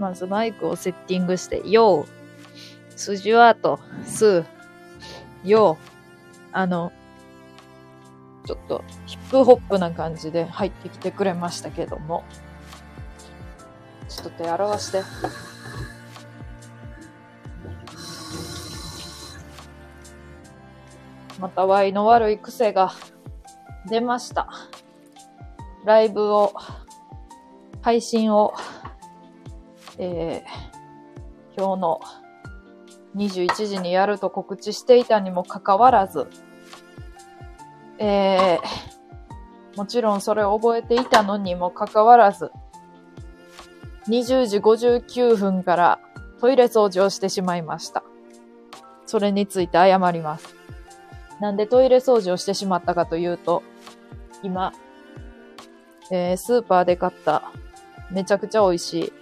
まずマイクをセッティングして、よう、スジュワート、ス、よう、あの、ちょっとヒップホップな感じで入ってきてくれましたけども、ちょっと手洗わして。またワイの悪い癖が出ました。ライブを、配信を、えー、今日の21時にやると告知していたにもかかわらず、えー、もちろんそれを覚えていたのにもかかわらず、20時59分からトイレ掃除をしてしまいました。それについて謝ります。なんでトイレ掃除をしてしまったかというと、今、えー、スーパーで買っためちゃくちゃ美味しい、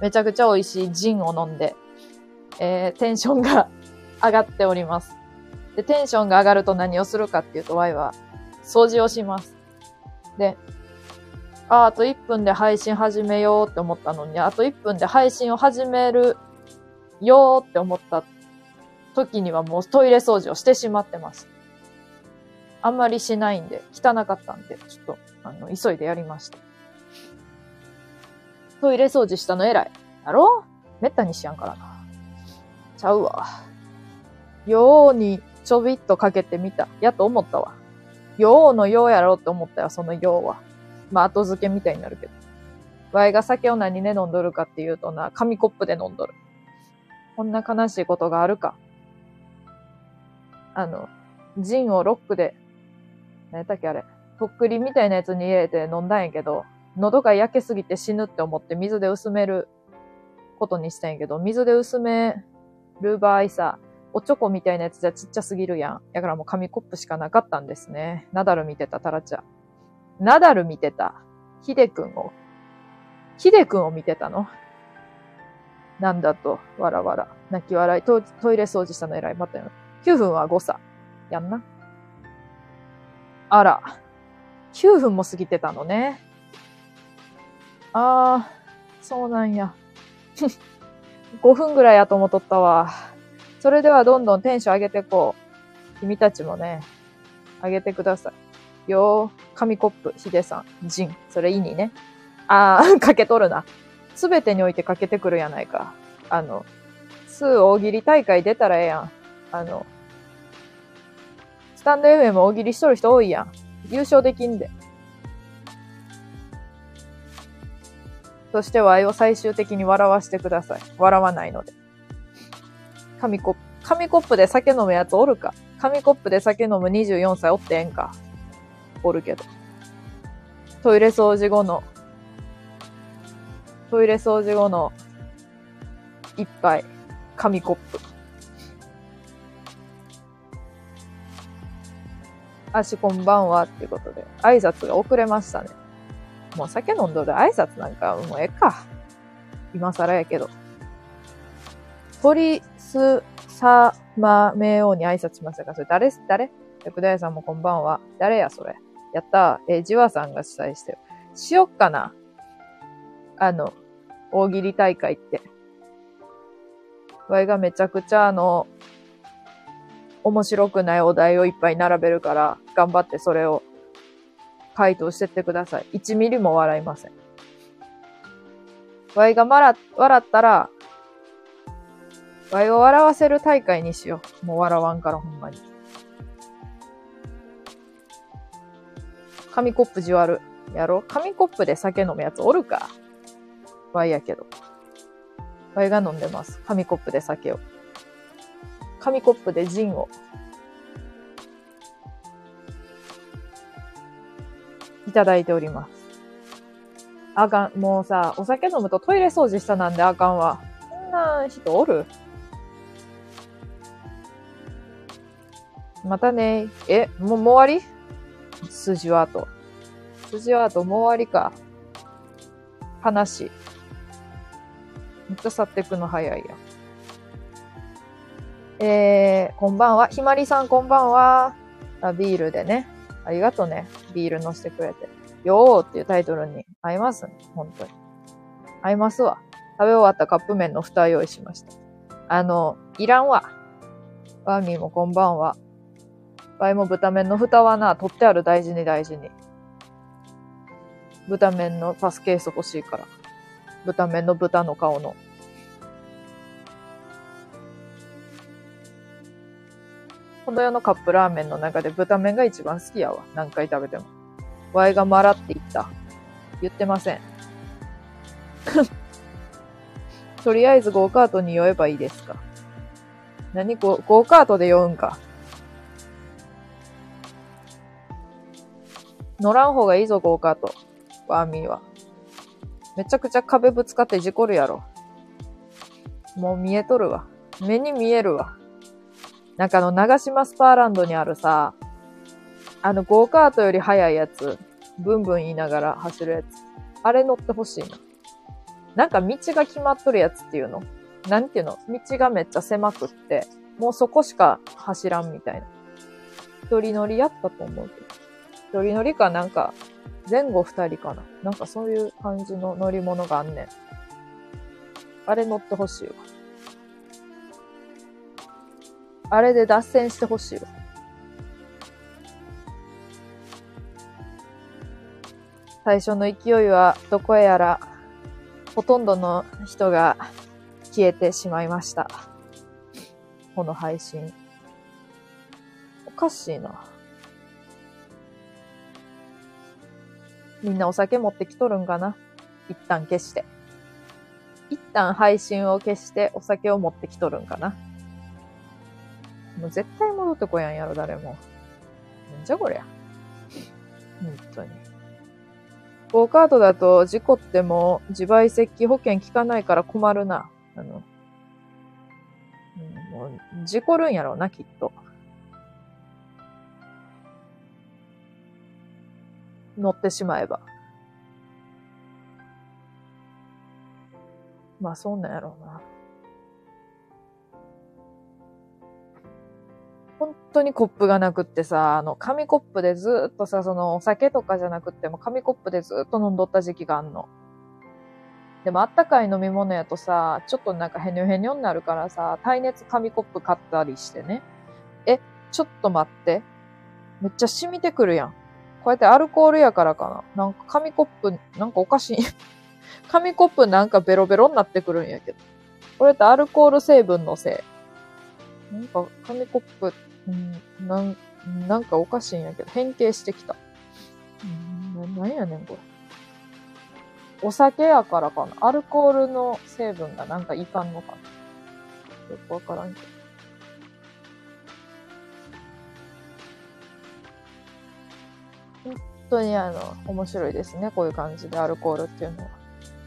めちゃくちゃ美味しいジンを飲んで、えー、テンションが上がっております。で、テンションが上がると何をするかっていうと、ワイは掃除をします。で、あ、あと1分で配信始めようって思ったのに、あと1分で配信を始めるよーって思った時にはもうトイレ掃除をしてしまってます。あんまりしないんで、汚かったんで、ちょっと、あの、急いでやりました。トイレ掃除したの偉い。やろ？めったにしやんからな。ちゃうわ。ようにちょびっとかけてみた。やと思ったわ。ようのようやろうって思ったよ、そのようは。まあ、後付けみたいになるけど。ワイが酒を何で飲んどるかっていうとな、紙コップで飲んどる。こんな悲しいことがあるか。あの、ジンをロックで、何やったっけあれ、とっくりみたいなやつに入れて飲んだんやけど、喉が焼けすぎて死ぬって思って水で薄めることにしたんやけど、水で薄める場合さ、おチョコみたいなやつじゃちっちゃすぎるやん。だからもう紙コップしかなかったんですね。ナダル見てた、タラちゃん。ナダル見てた。ヒデくんを。ヒデくんを見てたのなんだと、わらわら。泣き笑い。トイレ掃除したの偉い。またよ。9分は誤差。やんな。あら。9分も過ぎてたのね。あー、そうなんや。5分ぐらいやと思っとったわ。それではどんどんテンション上げてこう。君たちもね、上げてください。よー、紙コップ、ヒデさん、ジン。それいいにね。あー、かけとるな。すべてにおいてかけてくるやないか。あの、数大喜利大会出たらええやん。あの、スタンド FM 大喜利しとる人多いやん。優勝できんで。そしてワイを最終的に笑わしてください。笑わないので。紙コップ、紙コップで酒飲むやつおるか紙コップで酒飲む24歳おってえんかおるけど。トイレ掃除後の、トイレ掃除後の一杯、紙コップ。あしこんばんはってことで、挨拶が遅れましたね。もう酒飲んどる挨拶なんかもうええか。今更やけど。鳥すさまめように挨拶しましたか？それ誰誰？薬大さんもこんばんは。誰やそれ？やったー。えー、じわさんが主催してる。しよっかな。あの、大喜利大会って。わいがめちゃくちゃあの、面白くないお題をいっぱい並べるから、頑張ってそれを回答してってください。1ミリも笑いません。わいが笑ったら、わいを笑わせる大会にしよう。もう笑わんからほんまに。紙コップじわる。やろ紙コップで酒飲むやつおるかわいやけど。わいが飲んでます。紙コップで酒を。紙コップでジンを。ただいております。あかん、もうさ、お酒飲むとトイレ掃除したなんであかんわ。そんな人おる？またね。え、もう、もう終わり？筋は後。筋は後、もう終わりか。悲しい。めっちゃ去ってくの早いや。えー、こんばんは。ひまりさんこんばんは。あ、ビールでね。ありがとうね。ビール乗せてくれて。よーっていうタイトルに合いますね。本当に。合いますわ。食べ終わったカップ麺の蓋用意しました。あの、いらんわ。ワーミーもこんばんは。ワイも豚麺の蓋はな、取ってある大事に大事に。豚麺のパスケース欲しいから。豚麺の豚の顔の。この世のカップラーメンの中で豚麺が一番好きやわ。何回食べても。ワイがマラって言った。言ってません。とりあえずゴーカートに酔えばいいですか。何ゴゴーカートで酔うんか。乗らん方がいいぞ、ゴーカート。ワーミーは。めちゃくちゃ壁ぶつかって事故るやろ。もう見えとるわ。目に見えるわ。なんかあの、長島スパーランドにあるさ、あの、ゴーカートより速いやつ、ブンブン言いながら走るやつ。あれ乗ってほしいな。なんか道が決まっとるやつっていうの？なんていうの？道がめっちゃ狭くって、もうそこしか走らんみたいな。一人乗りやったと思うけど。一人乗りかなんか、前後二人かな。なんかそういう感じの乗り物があんねん。あれ乗ってほしいわ。あれで脱線してほしいわ。最初の勢いはどこやら、ほとんどの人が消えてしまいました。この配信。おかしいな。みんなお酒持ってきとるんかな？一旦消して。一旦配信を消してお酒を持ってきとるんかな？もう絶対戻ってこやんやろ、誰も。なんじゃこりゃ。本当に。ゴーカートだと事故っても自賠責保険効かないから困るな。あの、うん、もう事故るんやろうな、きっと。乗ってしまえば。まあ、そうなんやろうな。本当にコップがなくってさ、あの、紙コップでずっとさ、その、お酒とかじゃなくっても、紙コップでずっと飲んどった時期があんの。でも、あったかい飲み物やとさ、ちょっとなんかヘニョヘニョになるからさ、耐熱紙コップ買ったりしてね。え、ちょっと待って。めっちゃ染みてくるやん。こうやってアルコールやからかな。なんか紙コップ、なんかおかしい。紙コップなんかベロベロになってくるんやけど。これってアルコール成分のせい。なんか紙コップうん、なん、なんかおかしいんやけど、変形してきた。うん、なんやねん、これ。お酒やからかな。アルコールの成分がなんかいかんのかな。よくわからんけど。本当にあの、面白いですね。こういう感じでアルコールっていうのは。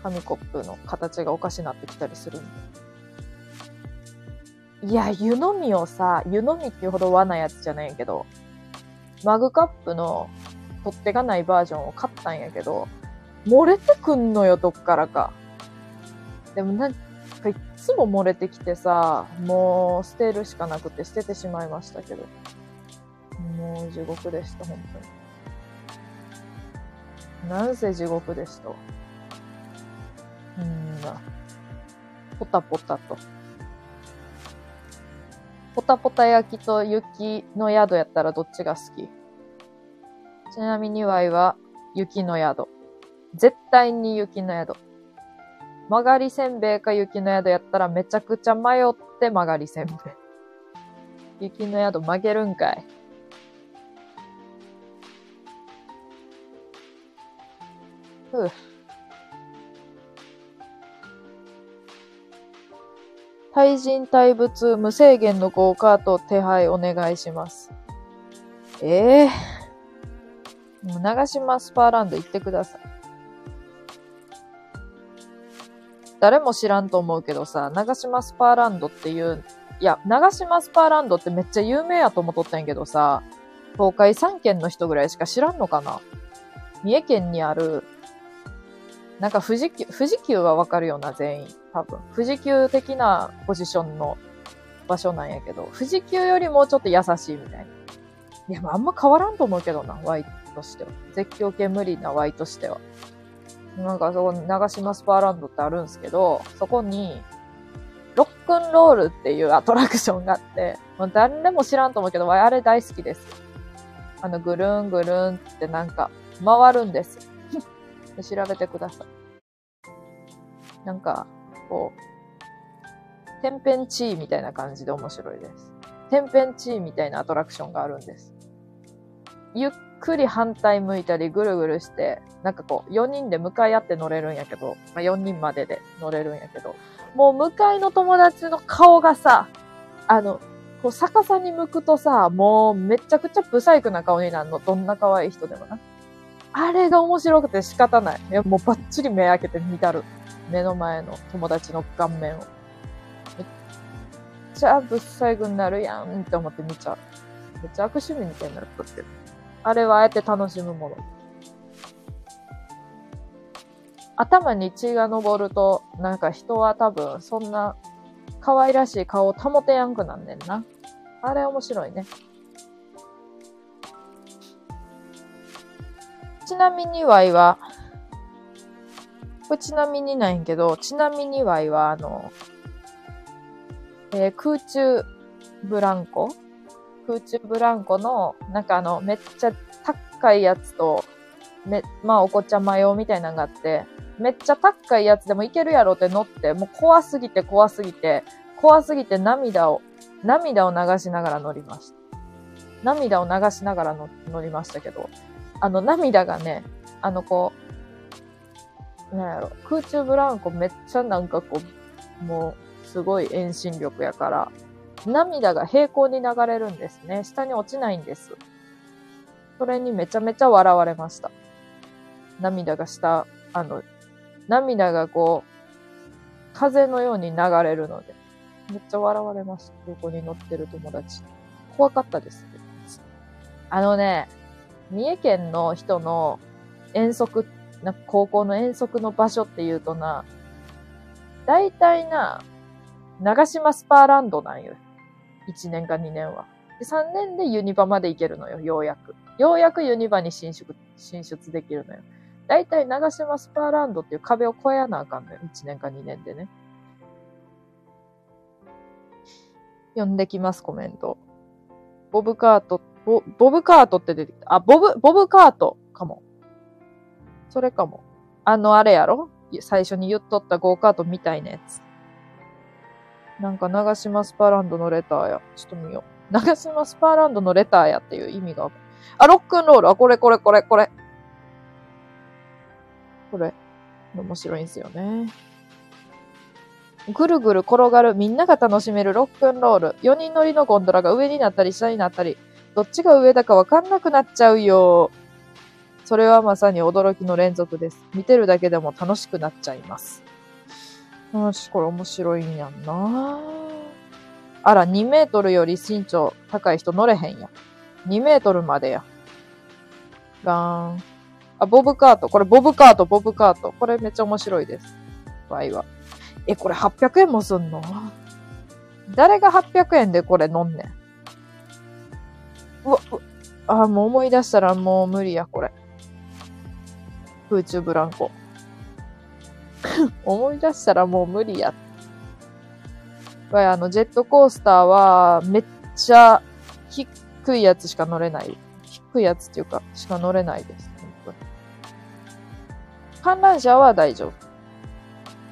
紙コップの形がおかしなってきたりするんで。いや、湯飲みをさ、湯飲みっていうほど和なやつじゃないけど、マグカップの取っ手がないバージョンを買ったんやけど、漏れてくんのよ、どっからか。でもなんかいっつも漏れてきてさ、もう捨てるしかなくて捨ててしまいましたけど。もう地獄でした、本当に。なんせ地獄でした。うんな。ポタポタと。ポタポタ焼きと雪の宿やったらどっちが好き？ちなみにワイは雪の宿。絶対に雪の宿。曲がりせんべいか雪の宿やったらめちゃくちゃ迷って曲がりせんべい。雪の宿曲げるんかい。ふう。対人対物無制限のゴーカート手配お願いします。ええー。長島スパーランド行ってください。誰も知らんと思うけどさ、長島スパーランドっていう、いや、長島スパーランドってめっちゃ有名やと思っとったんやけどさ、東海3県の人ぐらいしか知らんのかな三重県にあるなんか富士急、富士急はわかるような、全員。多分。富士急的なポジションの場所なんやけど、富士急よりもちょっと優しいみたいな。いや、あんま変わらんと思うけどな、Y としては。絶叫系無理な Y としては。なんかそこに長島スパーランドってあるんですけど、そこに、ロックンロールっていうアトラクションがあって、もう誰も知らんと思うけど、あれ大好きです。あの、ぐるんぐるんってなんか、回るんです。調べてください。なんか、こう、天変地異みたいな感じで面白いです。天変地異みたいなアトラクションがあるんです。ゆっくり反対向いたりぐるぐるして、なんかこう、4人で向かい合って乗れるんやけど、まあ、4人までで乗れるんやけど、もう向かいの友達の顔がさ、あの、こう逆さに向くとさ、もうめちゃくちゃブサイクな顔になるの。どんな可愛い人でもな。あれが面白くて仕方ない。いや、もうバッチリ目開けて見たる。目の前の友達の顔面を。めっちゃブサイクになるやんって思って見ちゃう。めっちゃ悪趣味みたいになっとってる。あれはあえて楽しむもの。頭に血が昇ると、なんか人は多分そんな可愛らしい顔を保てやんくなんねんな。あれ面白いね。ちなみにワイは、これちなみにないんけど、ちなみにワイは、あの、えー、空中ブランコ？空中ブランコの、なんかあの、めっちゃ高いやつと、め、まあお子ちゃま用みたいなのがあって、めっちゃ高いやつでもいけるやろって乗って、もう怖すぎて怖すぎて、怖すぎて涙を、涙を流しながら乗りました。涙を流しながら乗りましたけど、あの涙がね、あのこう、なんやろ、空中ブランコめっちゃなんかこう、もうすごい遠心力やから、涙が平行に流れるんですね。下に落ちないんです。それにめちゃめちゃ笑われました。涙が下、あの、涙がこう、風のように流れるので、めっちゃ笑われました。横に乗ってる友達。怖かったです。あのね、三重県の人の遠足、な高校の遠足の場所って言うとな、大体な、長島スパーランドなんよ。1年か2年は。で、3年でユニバまで行けるのよ、ようやく。ようやくユニバに進出、進出できるのよ。だいたい長島スパーランドっていう壁を越えなあかんのよ。1年か2年でね。読んできます、コメント。ボブカート、ボ、ボブカートって出てきた。あ、ボブ、ボブカートかも。それかも。あの、あれやろ？最初に言っとったゴーカートみたいなやつ。なんか長島スパーランドのレターや。ちょっと見よう。長島スパーランドのレターやっていう意味があ、ロックンロール。あ、これこれこれこれ。これ。面白いんすよね。ぐるぐる転がるみんなが楽しめるロックンロール。4人乗りのゴンドラが上になったり下になったり、どっちが上だかわかんなくなっちゃうよ。それはまさに驚きの連続です。見てるだけでも楽しくなっちゃいます。よし、これ面白いんやんなあら、2メートルより身長高い人乗れへんや。2メートルまでや。ガーン。あ、ボブカート。これボブカート、ボブカート。これめっちゃ面白いです。場合は。え、これ800円もすんの？誰が800円でこれ飲んねん？うわ、うあ、もう思い出したらもう無理や、これ。空中ブランコ。思い出したらもう無理や。あの、ジェットコースターは、めっちゃ低いやつしか乗れない。低いやつっていうか、しか乗れないです。本当に。観覧車は大丈夫。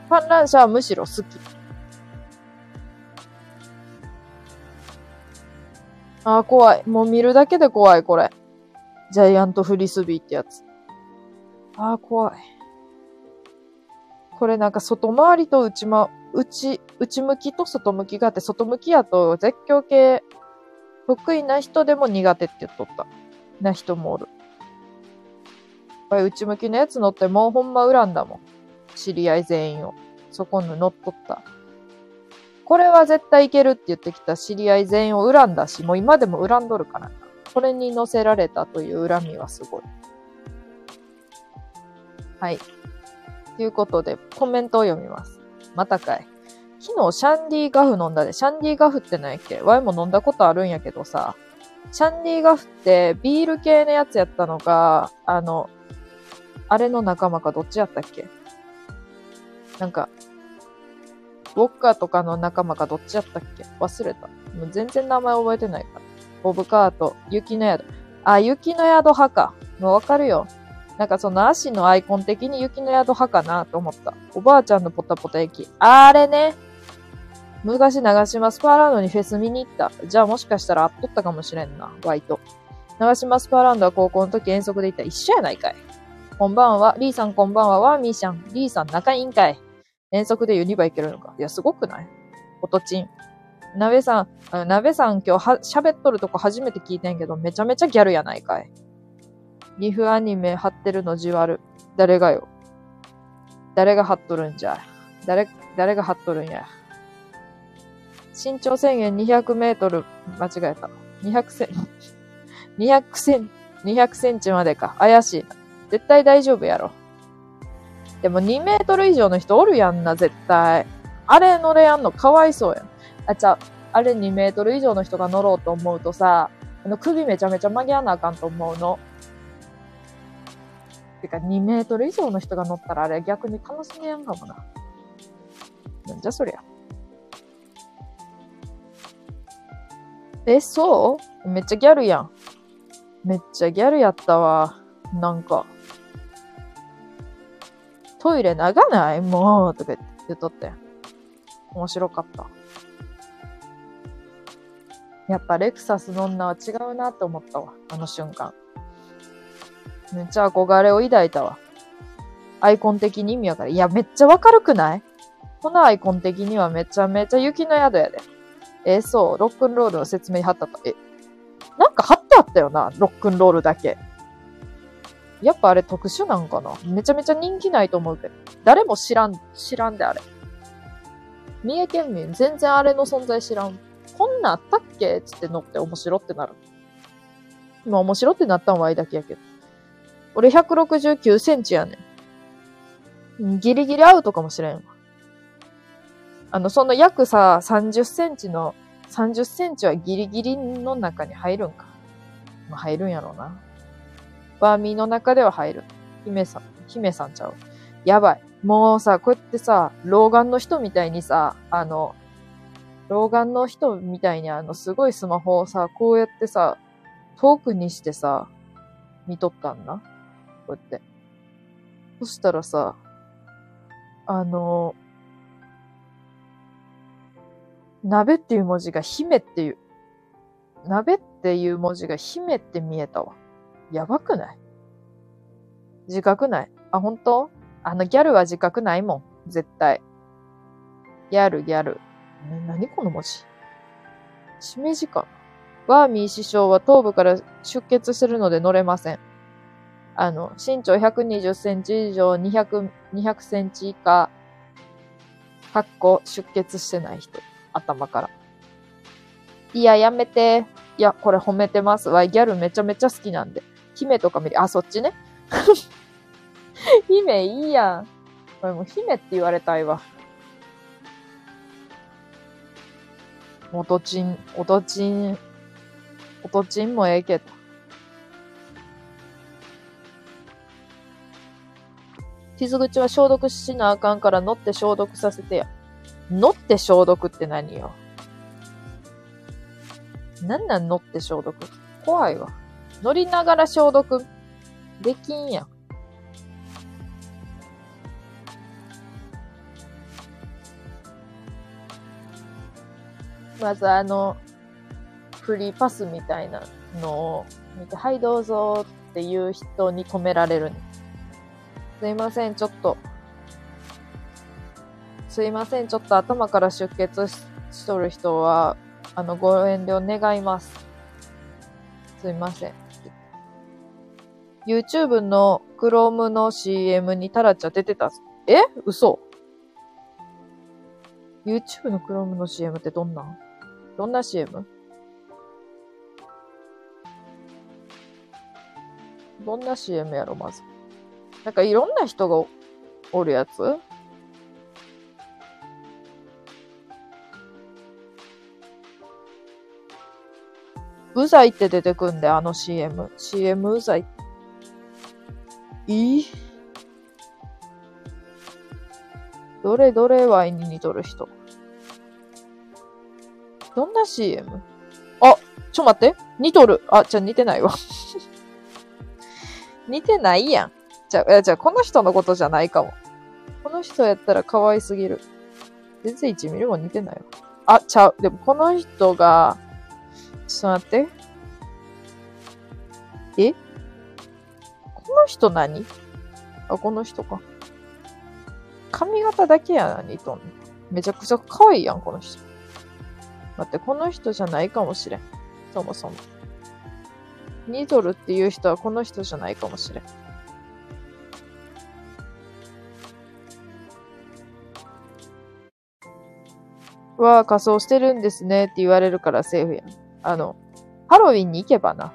観覧車はむしろ好き。ああ、怖い。もう見るだけで怖い、これ。ジャイアントフリスビーってやつ。ああ、怖い。これなんか外回りと内ま、内、内向きと外向きがあって、外向きやと絶叫系得意な人でも苦手って言っとった。な人もおる。やっぱり内向きのやつ乗ってもうほんま恨んだもん。知り合い全員を。そこに乗っとった。これは絶対いけるって言ってきた知り合い全員を恨んだし、もう今でも恨んどるからな。これに乗せられたという恨みはすごい。はい。ということで、コメントを読みます。またかい。昨日シャンディガフ飲んだで、シャンディガフって何やっけ？ワイも飲んだことあるんやけどさ、シャンディガフってビール系のやつやったのが、あの、あれの仲間かどっちやったっけ？なんか、ウォッカーとかの仲間かどっちやったっけ？忘れた。もう全然名前覚えてないから。ボブカート、雪の宿。あ、雪の宿派か。もうわかるよ。なんかその足のアイコン的に雪の宿派かなと思った。おばあちゃんのポタポタ駅。あれね。昔長島スパーランドにフェス見に行った。じゃあもしかしたら会っとったかもしれんな、ワイト。長島スパーランドは高校の時遠足で行った一緒やないかい。こんばんは。リーさんこんばんは。ワーミーシャン。リーさん仲いいんかい。遠足でユニバ行けるのか？いや、すごくない？おとちん。なべさん、あなべさん今日は喋っとるとこ初めて聞いてんけど、めちゃめちゃギャルやないかい。ギフアニメ貼ってるのじわる。誰がよ？誰が貼っとるんじゃ。誰、誰が貼っとるんや。身長制限200メートル、間違えた。200セン、200セン、200センチまでか。怪しい。絶対大丈夫やろ。でも2メートル以上の人おるやんな、絶対。あれ乗れやんのかわいそうやん。あ、ちゃ、あれ2メートル以上の人が乗ろうと思うとさ、あの首めちゃめちゃ曲げやなあかんと思うの。てか2メートル以上の人が乗ったらあれ逆に楽しめやんかもな。なんじゃそりゃ。え、そう？めっちゃギャルやん。めっちゃギャルやったわ。なんか。トイレ長ない？もう、とか言っとって。面白かった。やっぱレクサスの女は違うなって思ったわ。あの瞬間。めっちゃ憧れを抱いたわ。アイコン的に意味わかる。いや、めっちゃわかるくない？このアイコン的にはめちゃめちゃ雪の宿やで。えそう、ロックンロールの説明貼ったか。え、なんか貼ってあったよな、ロックンロールだけ。やっぱあれ特殊なんかな？めちゃめちゃ人気ないと思うけど。誰も知らん、知らんであれ。三重県民全然あれの存在知らん。こんなんあったっけ？つって乗って面白ってなる。まあ面白ってなったんはあいだけやけど。俺169センチやねん。ギリギリアウトかもしれんわ。あの、その約さ、30センチの、30センチはギリギリの中に入るんか。まあ、入るんやろうな。バーミーの中では入る。姫さん、姫さんちゃう？やばい。もうさ、こうやってさ、老眼の人みたいにさ、あの、老眼の人みたいにあの、すごいスマホをさ、こうやってさ、遠くにしてさ、見とったんな？こうやって。そしたらさ、あの、鍋っていう文字が姫っていう、鍋っていう文字が姫って見えたわ。やばくない？自覚ない？あ、本当？あのギャルは自覚ないもん。絶対。ギャル、ギャル。ね、何この文字？しめじかなワーミー師匠は頭部から出血してるので乗れません。あの、身長120センチ以上200、200センチ以下、かっこ出血してない人。頭から。いや、やめて。いや、これ褒めてますわ。ギャルめちゃめちゃ好きなんで。姫とか見る。あ、そっちね。姫いいやん。これもう姫って言われたいわ。おとちん、おとちん、おとちんもええけど。傷口は消毒しなあかんから乗って消毒させてや。乗って消毒って何よ。なんなん乗って消毒？怖いわ。乗りながら消毒できんやん。まずあの、フリーパスみたいなのを見て、はいどうぞっていう人に止められる、すいません、ちょっとすいません、ちょっと頭から出血しとる人は、あの、ご遠慮願います。すいません。YouTube の Chrome の CM にタラちゃん出てた。え？嘘 ?YouTube の Chrome の CM ってどんな？どんな CM? どんな CM やろ、まず。なんかいろんな人がおるやつ？うざいって出てくんで、あの CM。CM うざい。いいどれどれワインに似とる人。どんな CM? あ、ちょ待って。似とる。あ、じゃあ似てないわ。似てないやん。じゃあ、じゃあこの人のことじゃないかも。この人やったら可愛すぎる。全然1ミリも似てないわ。あ、ちゃう。でもこの人が、ちょっと待って。え？この人何？あ、この人か。髪型だけやな、似とん。めちゃくちゃ可愛いやん、この人。待って、この人じゃないかもしれん。そもそも。ニドルっていう人はこの人じゃないかもしれん。は仮装してるんですねって言われるからセーフやん。あの、ハロウィンに行けばな。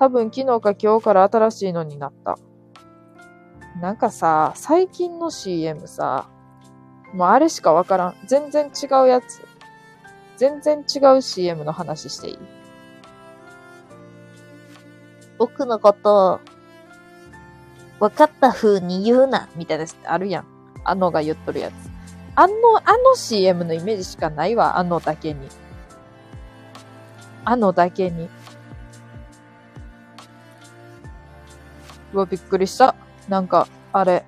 多分昨日か今日から新しいのになった。なんかさ、最近の CM さ、もうあれしかわからん。全然違うやつ。全然違う CM の話していい？僕のこと分かった風に言うな、みたいなやつってあるやん。あのが言っとるやつ。あの、あの CM のイメージしかないわ、あのだけに。あのだけに。うわ、びっくりした。なんか、あれ、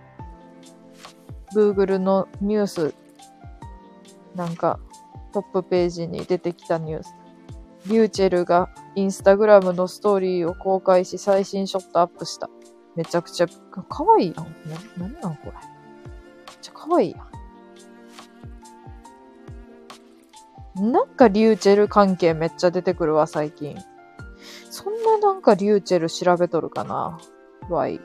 Google のニュース、なんか、トップページに出てきたニュース。リューチェルがインスタグラムのストーリーを公開し最新ショットアップした。めちゃくちゃ、かわいいやん。な、なんなんこれ。めっちゃかわいいやん。なんかリューチェル関係めっちゃ出てくるわ、最近。そんななんかリューチェル調べとるかな。わい。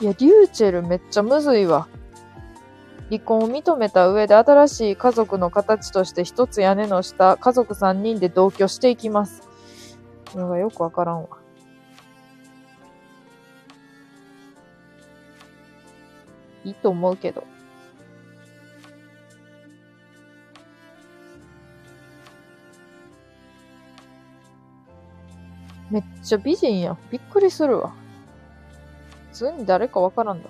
いや、リューチェルめっちゃむずいわ。離婚を認めた上で新しい家族の形として一つ屋根の下、家族三人で同居していきます。これがよくわからんわ。いいと思うけど。めっちゃ美人やん。びっくりするわ。普通に誰かわからんだ。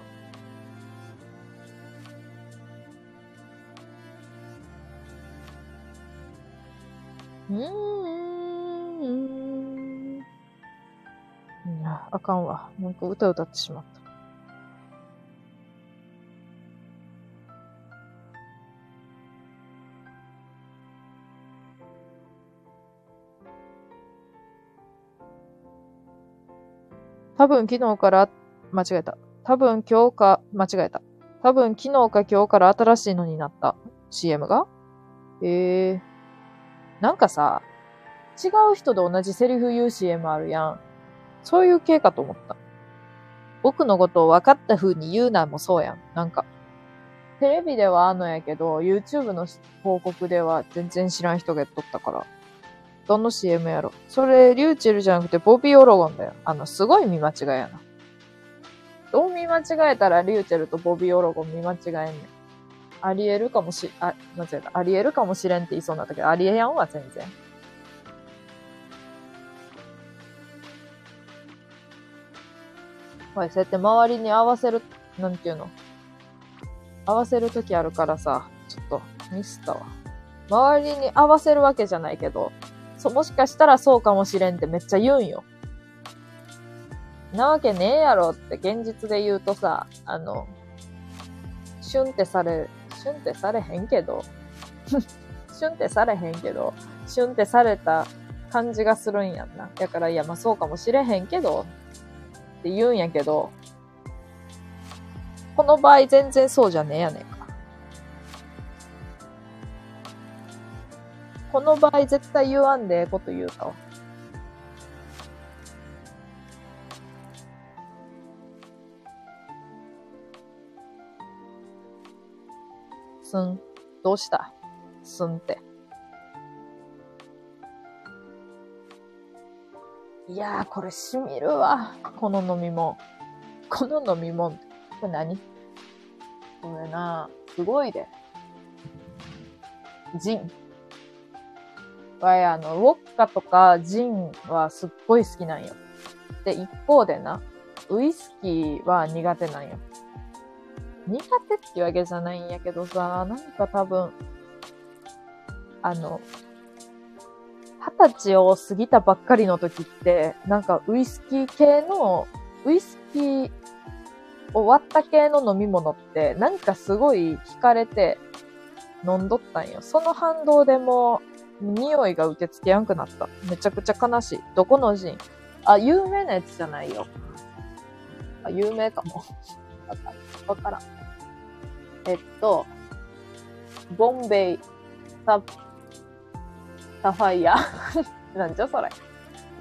うーん。あ、あかんわ。なんか歌歌ってしまった。多分昨日から間違えた。多分今日か、間違えた。多分昨日か今日から新しいのになった。CM が？ええー。なんかさ、違う人で同じセリフ言う CM あるやん。そういう系かと思った。僕のことを分かった風に言うなもそうやん。なんか、テレビではあんのやけど、YouTube の広告では全然知らん人がやっとったから。どの CM やろそれ、リューチェルじゃなくてボビー・オロゴンだよ。あの、すごい見間違いやな。どう見間違えたらリューチェルとボビー・オロゴン見間違えんねん。ありえるかもし、あ、間違えた。ありえるかもしれんって言いそうになったけど、ありえやんわ、全然。はい、そうやって周りに合わせる、なんていうの？合わせるときあるからさ、ちょっとミスったわ。周りに合わせるわけじゃないけど、そう、もしかしたらそうかもしれんってめっちゃ言うんよ。なわけねえやろって現実で言うとさ、あの、シュンってされ、シュンってされへんけど、シュンってされへんけど、シュンってされた感じがするんやんな。だから、いや、まそうかもしれへんけど、って言うんやけど、この場合全然そうじゃねえやねんか。この場合絶対言わんでええこと言うたわ。すん。どうした？すんって。いやー、これしみるわ。この飲み物。この飲み物。これ何？これな、すごいで。ジン。わい、あの、ウォッカとかジンはすっごい好きなんよ。で、一方でな、ウイスキーは苦手なんよ。苦手ってわけじゃないんやけどさ、なんか多分、あの、二十歳を過ぎたばっかりの時って、なんかウイスキー系の、ウイスキー終わった系の飲み物って、なんかすごい惹かれて飲んどったんよ。その反動でも匂いが受け付けやんくなった。めちゃくちゃ悲しい。どこの人あ、有名なやつじゃないよ。あ、有名かも。わからん。わからん。えっと、ボンベイ、サ、サファイア。なんじゃそれ。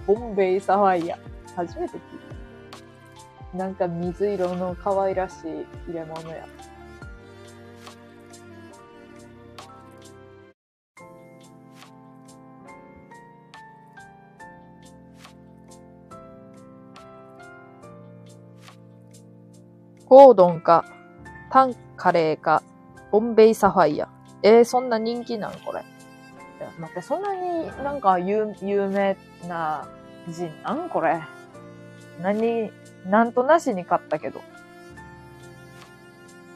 ボンベイサファイア。初めて聞いた。なんか水色の可愛らしい入れ物や。ゴードンか、タンカレーか、ボンベイサファイア。えー、そんな人気なんこれ。待って、そんなになんか有有名な人なんこれ。何、なんとなしに買ったけど。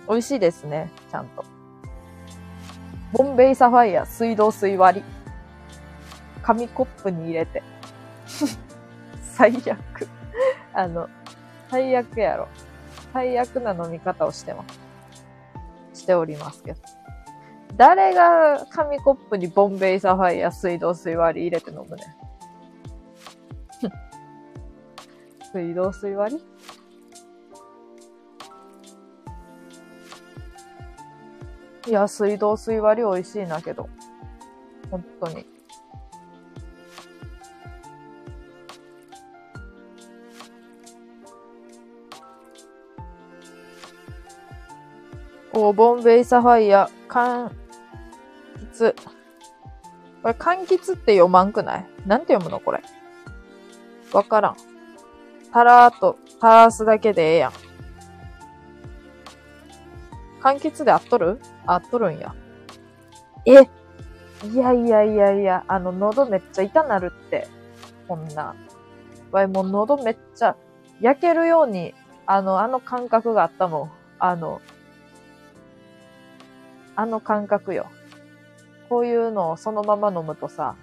美味しいですね、ちゃんと。ボンベイサファイア、水道水割り。紙コップに入れて。最悪。あの、最悪やろ。最悪な飲み方をしてます。しておりますけど。誰が紙コップにボンベイサファイア水道水割り入れて飲むね。水道水割り？いや、水道水割り美味しいなけど。本当に。おボンベイサファイア、柑橘。これ、柑橘って読まんくない？なんて読むのこれ？わからん。たらーっと、たらすだけでええやん。柑橘で合っとる？合っとるんや。え？いやいやいやいや、あの、喉めっちゃ痛なるって。こんな。わい、もう喉めっちゃ焼けるように、あの、あの感覚があったもん。あの、あの感覚よ。こういうのをそのまま飲むとさ、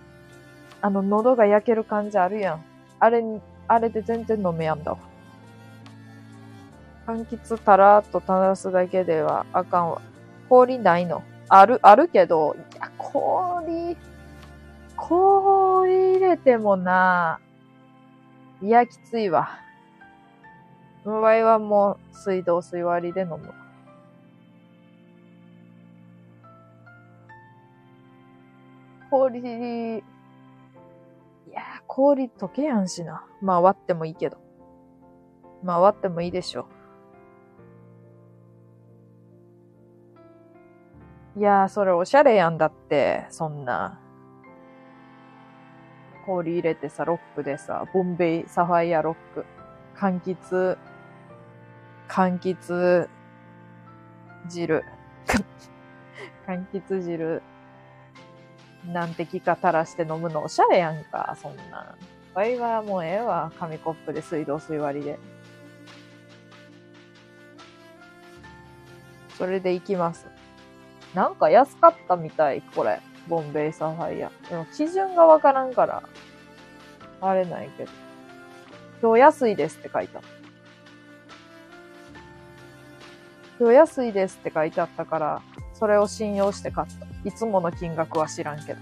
あの喉が焼ける感じあるやん。あれに、あれで全然飲めやんだわ。柑橘たらっと垂らすだけではあかんわ。氷ないの。ある、あるけど、いや、氷、氷入れてもな、いや、きついわ。場合はもう水道水割りで飲む。氷、いや氷溶けやんしな。まあ割ってもいいけど。まあ割ってもいいでしょう。いやー、それおしゃれやんだって、そんな。氷入れてさ、ロックでさ、ボンベイサファイアロック、柑橘、柑橘汁、柑橘汁何滴か垂らして飲むのおしゃれやんか、そんな。場合はもうええわ、紙コップで水道水割りで。それで行きます。なんか安かったみたい、これ。ボンベイサファイア。でも基準がわからんから、あれないけど。今日安いですって書いた。今日安いですって書いてあったから、それを信用して買った。いつもの金額は知らんけど。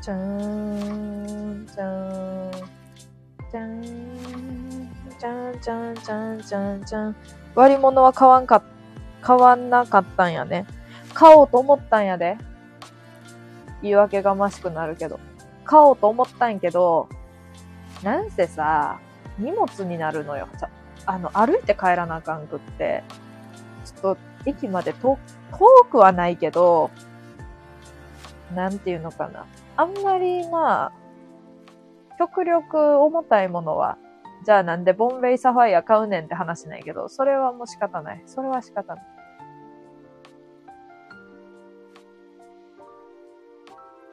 じゃーん、じゃーん、じゃん、じゃん、じゃん、じゃん、じゃん、じゃん。割り物は買わんか、買わなかったんやね。買おうと思ったんやで。言い訳がましくなるけど。買おうと思ったんやけど、なんせさ、荷物になるのよ。あの、歩いて帰らなあかんくって、ちょっと駅まで遠くはないけど、なんていうのかな。あんまりまあ、極力重たいものはじゃあなんでボンベイサファイア買うねんって話ないけど、それはもう仕方ない。それは仕方ない。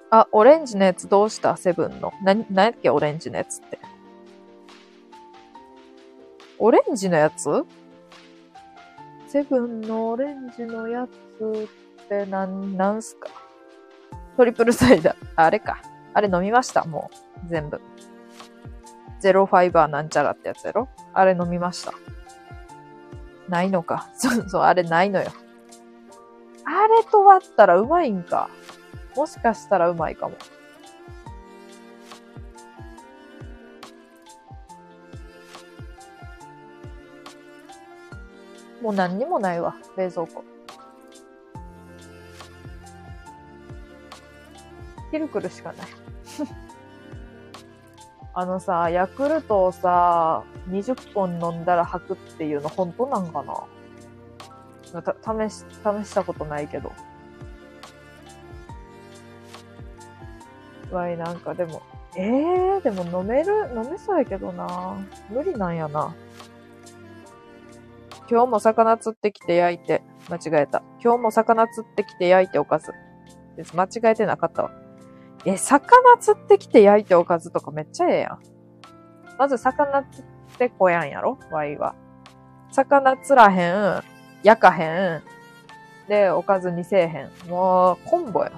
あ、オレンジのやつどうした？セブンの。な、なんやっけ？オレンジのやつって。オレンジのやつ？セブンのオレンジのやつってなん、なんすか？トリプルサイダー。あれか。あれ飲みました？もう。全部。ゼロファイバーなんちゃらってやつやろ？あれ飲みました。ないのか。そうそう、あれないのよ。あれと割ったらうまいんか。もしかしたらうまいかも。もう何にもないわ、冷蔵庫。キルクルしかない。あのさ、ヤクルトをさ、20本飲んだら吐くっていうの本当なんかな？た試し、試したことないけど。わい、なんかでも、ええー、でも飲める、飲めそうやけどな。無理なんやな。今日も魚釣ってきて焼いて、間違えた。今日も魚釣ってきて焼いておかず。です。間違えてなかったわ。え、魚釣ってきて焼いておかずとかめっちゃええやん。まず魚釣ってこやんやろ？ワイは。魚釣らへん、焼かへん、で、おかずにせえへん。もう、コンボや。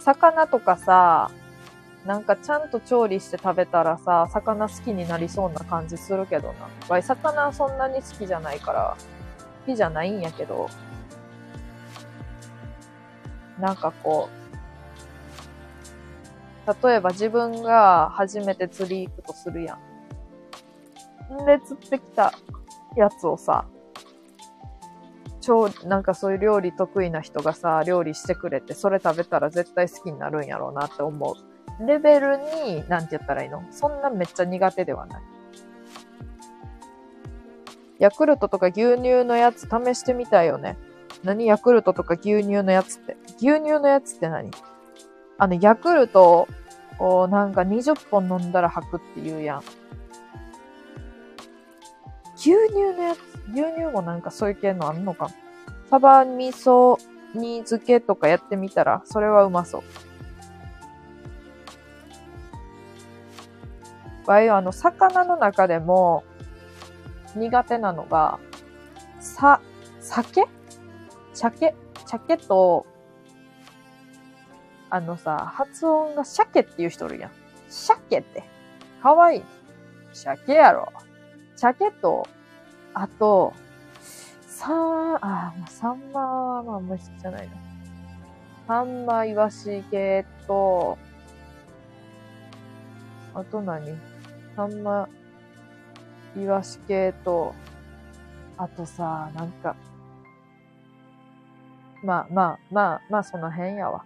魚とかさ、なんかちゃんと調理して食べたらさ、魚好きになりそうな感じするけどな。わい、魚そんなに好きじゃないから、好きじゃないんやけど、なんかこう、例えば自分が初めて釣り行くとするやん。んで釣ってきたやつをさ、超、なんかそういう料理得意な人がさ、料理してくれて、それ食べたら絶対好きになるんやろうなって思う。レベルに、なんて言ったらいいの？そんなめっちゃ苦手ではない。ヤクルトとか牛乳のやつ試してみたいよね。何ヤクルトとか牛乳のやつって？牛乳のやつって何？あの、ヤクルトをなんか20本飲んだら吐くって言うやん。牛乳のやつ、牛乳もなんかそういう系のあんのかサバ味噌煮漬けとかやってみたら、それはうまそう。わいあの、魚の中でも苦手なのが、さ、酒？鮭鮭と、あのさ、発音が鮭っていう人おるやん。鮭って。かわいい。鮭やろ。鮭と、あと、さん、あ、まあ、サンマはまあ無視じゃないな。サンマ、イワシ系と、あと何？サンマ、イワシ系と、あとさ、なんか、まあまあまあまあその辺やわ。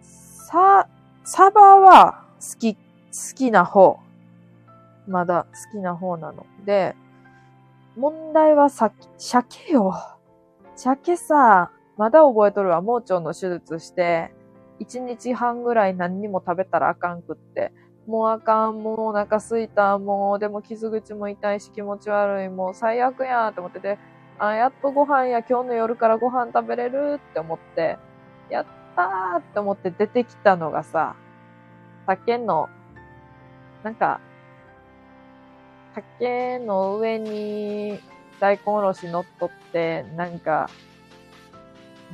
さ、サバは好き、好きな方。まだ好きな方なので、問題はさ、鮭よ。鮭さ、まだ覚えとるわ。盲腸の手術して、1日半ぐらい何にも食べたらあかんくって。もうあかん、もうお腹すいた、もう、でも傷口も痛いし気持ち悪い、もう最悪やって思ってて、あ、やっとご飯や、今日の夜からご飯食べれるって思って、やったーって思って出てきたのがさ、竹の、なんか、竹の上に大根おろし乗っとって、なんか、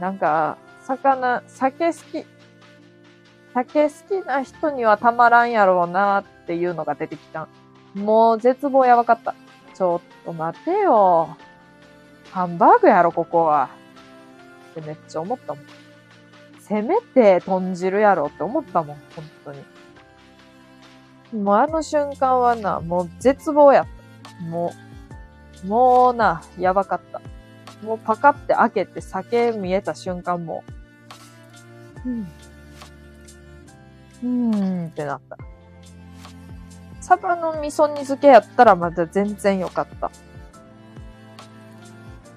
なんか、魚、酒好き、酒好きな人にはたまらんやろうなっていうのが出てきた。もう絶望やばかった。ちょっと待てよ。ハンバーグやろ、ここは。ってめっちゃ思ったもん。せめて豚汁やろって思ったもん、本当に。もうあの瞬間はな、もう絶望やった。もう、もうな、やばかった。もうパカって開けて酒見えた瞬間もう、ん。うーんってなった。サバの味噌煮漬けやったらまだ全然よかった。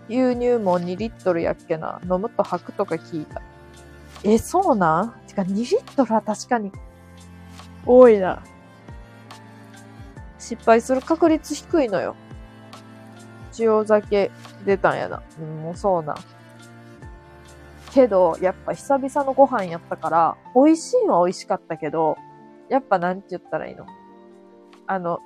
牛乳も2リットルやっけな。飲むと吐くとか聞いた。え、そうなん？てか2リットルは確かに。多いな。失敗する確率低いのよ。塩酒出たんやな。うん、もうそうな。けど、やっぱ久々のご飯やったから、美味しいは美味しかったけど、やっぱなんて言ったらいいの？あの、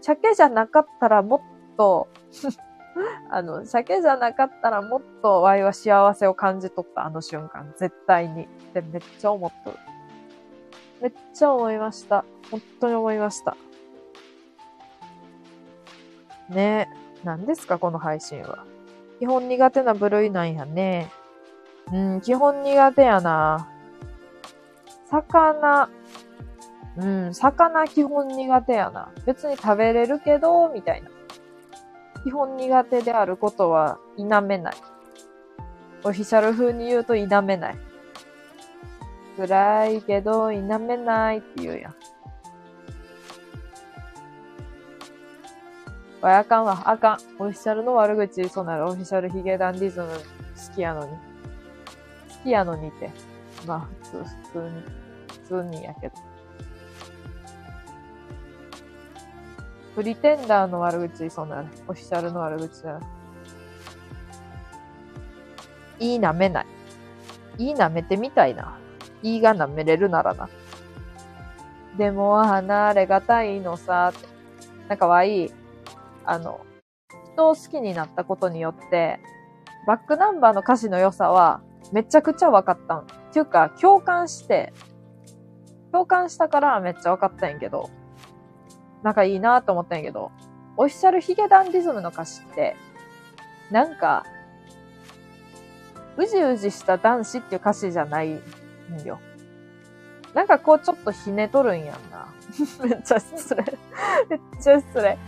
鮭じゃなかったらもっと あの、鮭じゃなかったらもっとワイは幸せを感じ取ったあの瞬間。絶対に。ってめっちゃ思っとる。めっちゃ思いました。本当に思いました。ねえ。何ですかこの配信は。基本苦手な部類なんやね。うん、基本苦手やな。魚、うん、魚基本苦手やな。別に食べれるけど、みたいな。基本苦手であることは否めない。オフィシャル風に言うと否めない。辛いけど否めないって言うやん。これあかんわ、あかん。オフィシャルの悪口そうなる。オフィシャルヒゲダンディズム好きやのに。好きやのにて。まあ、普通、普通に、普通にやけど。プリテンダーの悪口そうな。オフィシャルの悪口だ。いい舐めない。いい舐めてみたいな。いいが舐めれるならな。でも離れがたいのさ、なんかわいい。あの、人を好きになったことによって、バックナンバーの歌詞の良さはめちゃくちゃ分かったん。っていうか、共感して、共感したからめっちゃ分かったんやけど、なんかいいなと思ったんやけど、オフィシャルヒゲダンディズムの歌詞って、なんか、うじうじした男子っていう歌詞じゃないんよ。なんかこうちょっとひねとるんやんな。めっちゃ失礼。めっちゃ失礼。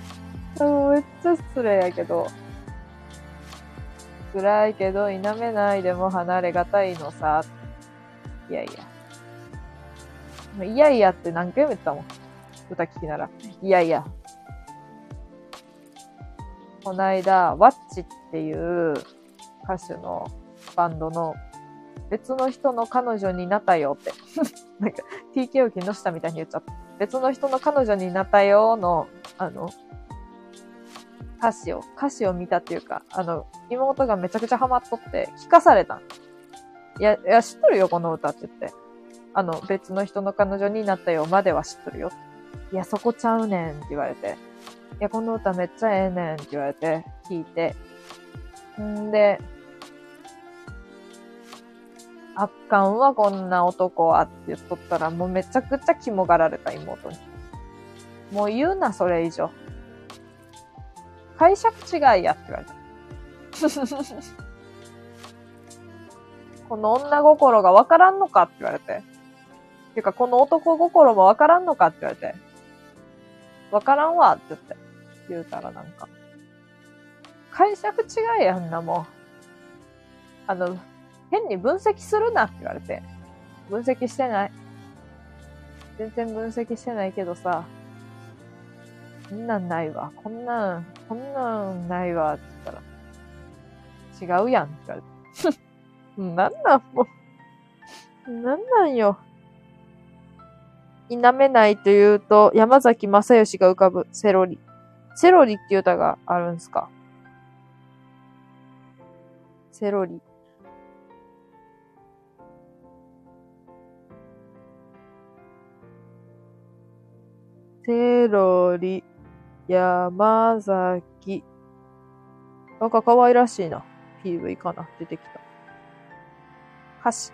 めっちゃ失礼やけど。辛いけど否めないでも離れがたいのさ。いやいや。いやいやって何回も言ったもん。歌聞きなら。いやいや。こないだ、ワッチっていう歌手のバンドの別の人の彼女になったよって。なんか TKO 木下みたいに言っちゃった。別の人の彼女になったよの、あの、歌詞を、歌詞を見たっていうか、あの、妹がめちゃくちゃハマっとって聞かされた。いや、いや、知っとるよ、この歌って言って。あの、別の人の彼女になったよまでは知っとるよ。いや、そこちゃうねんって言われて。いや、この歌めっちゃええねんって言われて、聞いて。んで、あっかんはこんな男はって言っとったら、もうめちゃくちゃ肝がられた妹に。もう言うな、それ以上。解釈違いやって言われた。この女心がわからんのかって言われて。てか、この男心もわからんのかって言われて。わからんわって言って。言うたらなんか。解釈違いやんな、もう。あの、変に分析するなって言われて。分析してない。全然分析してないけどさ。こんなんないわ。こんなん、こんなんないわ。って言ったら、違うやんって言われて。なんなんもう。なんなんよ。否めないというと、山崎正義が浮かぶセロリ。セロリっていう歌があるんすか？セロリ。セロリ。山崎。なんか可愛らしいな。PV かな。出てきた。歌詞。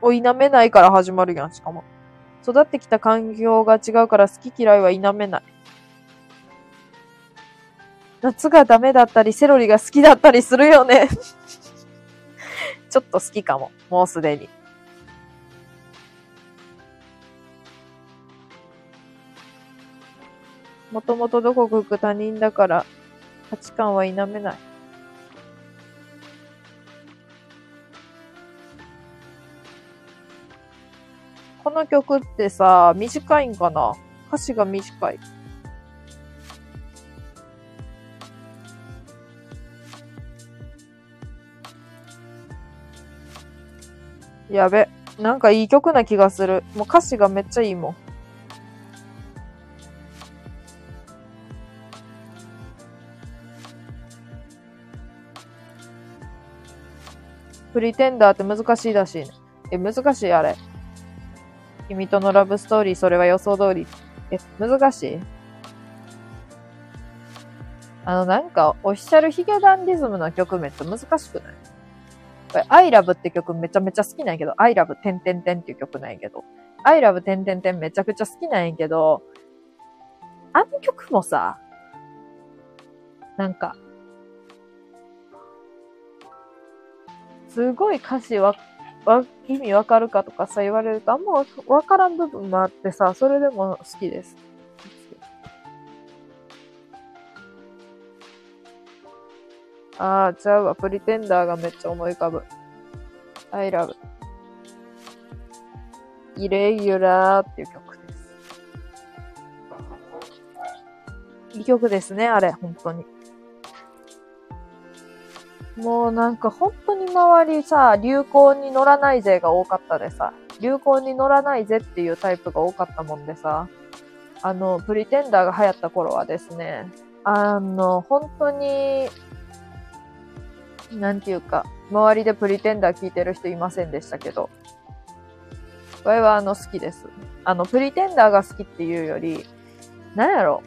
を否めないから始まるやん、しかも。育ってきた環境が違うから好き嫌いは否めない。夏がダメだったり、セロリが好きだったりするよね ちょっと好きかも。もうすでに。もともとどこかく他人だから価値観は否めない。この曲ってさ、短いんかな？歌詞が短い。やべ。なんかいい曲な気がする。もう歌詞がめっちゃいいもん。プリテンダーって難しいらしいね。え、難しいあれ。君とのラブストーリー、それは予想通り。え、難しい？あの、なんか、オフィシャルヒゲダンディズムの曲めっちゃ難しくない？これ、I love って曲めちゃめちゃ好きなんやけど、I love てんてんてんっていう曲なんやけど、I love てんてんてんめちゃくちゃ好きなんやけど、あの曲もさ、なんか、すごい歌詞は、わ、意味わかるかとかさ言われるとあんまわからん部分もあってさ、それでも好きです。ああ、ちゃうわ。プリテンダーがめっちゃ思い浮かぶ。I love. イレギュラーっていう曲です。いい曲ですね、あれ、本当に。もうなんか本当に周りさ、流行に乗らないぜが多かったでさ、流行に乗らないぜっていうタイプが多かったもんでさ、あの、プリテンダーが流行った頃はですね、あの、本当に、なんていうか、周りでプリテンダー聞いてる人いませんでしたけど、これはあの好きです。あの、プリテンダーが好きっていうより、なんやろ。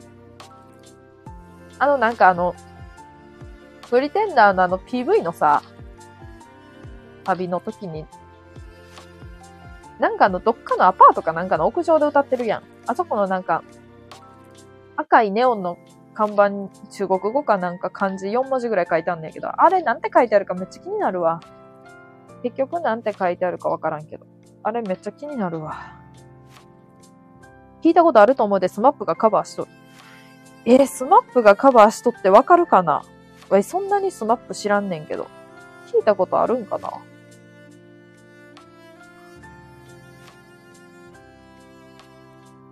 あの、なんかあの、プリテンダーのあの PV のさ、旅の時に、なんかあの、どっかのアパートかなんかの屋上で歌ってるやん。あそこのなんか、赤いネオンの看板、中国語かなんか漢字4文字ぐらい書いてあんねんけど、あれなんて書いてあるかめっちゃ気になるわ。結局なんて書いてあるかわからんけど。あれめっちゃ気になるわ。聞いたことあると思うで、 SMAP がカバーしとる。えー、 SMAP がカバーしとってわかるかな？わい、そんなに SMAP 知らんねんけど。聞いたことあるんかな？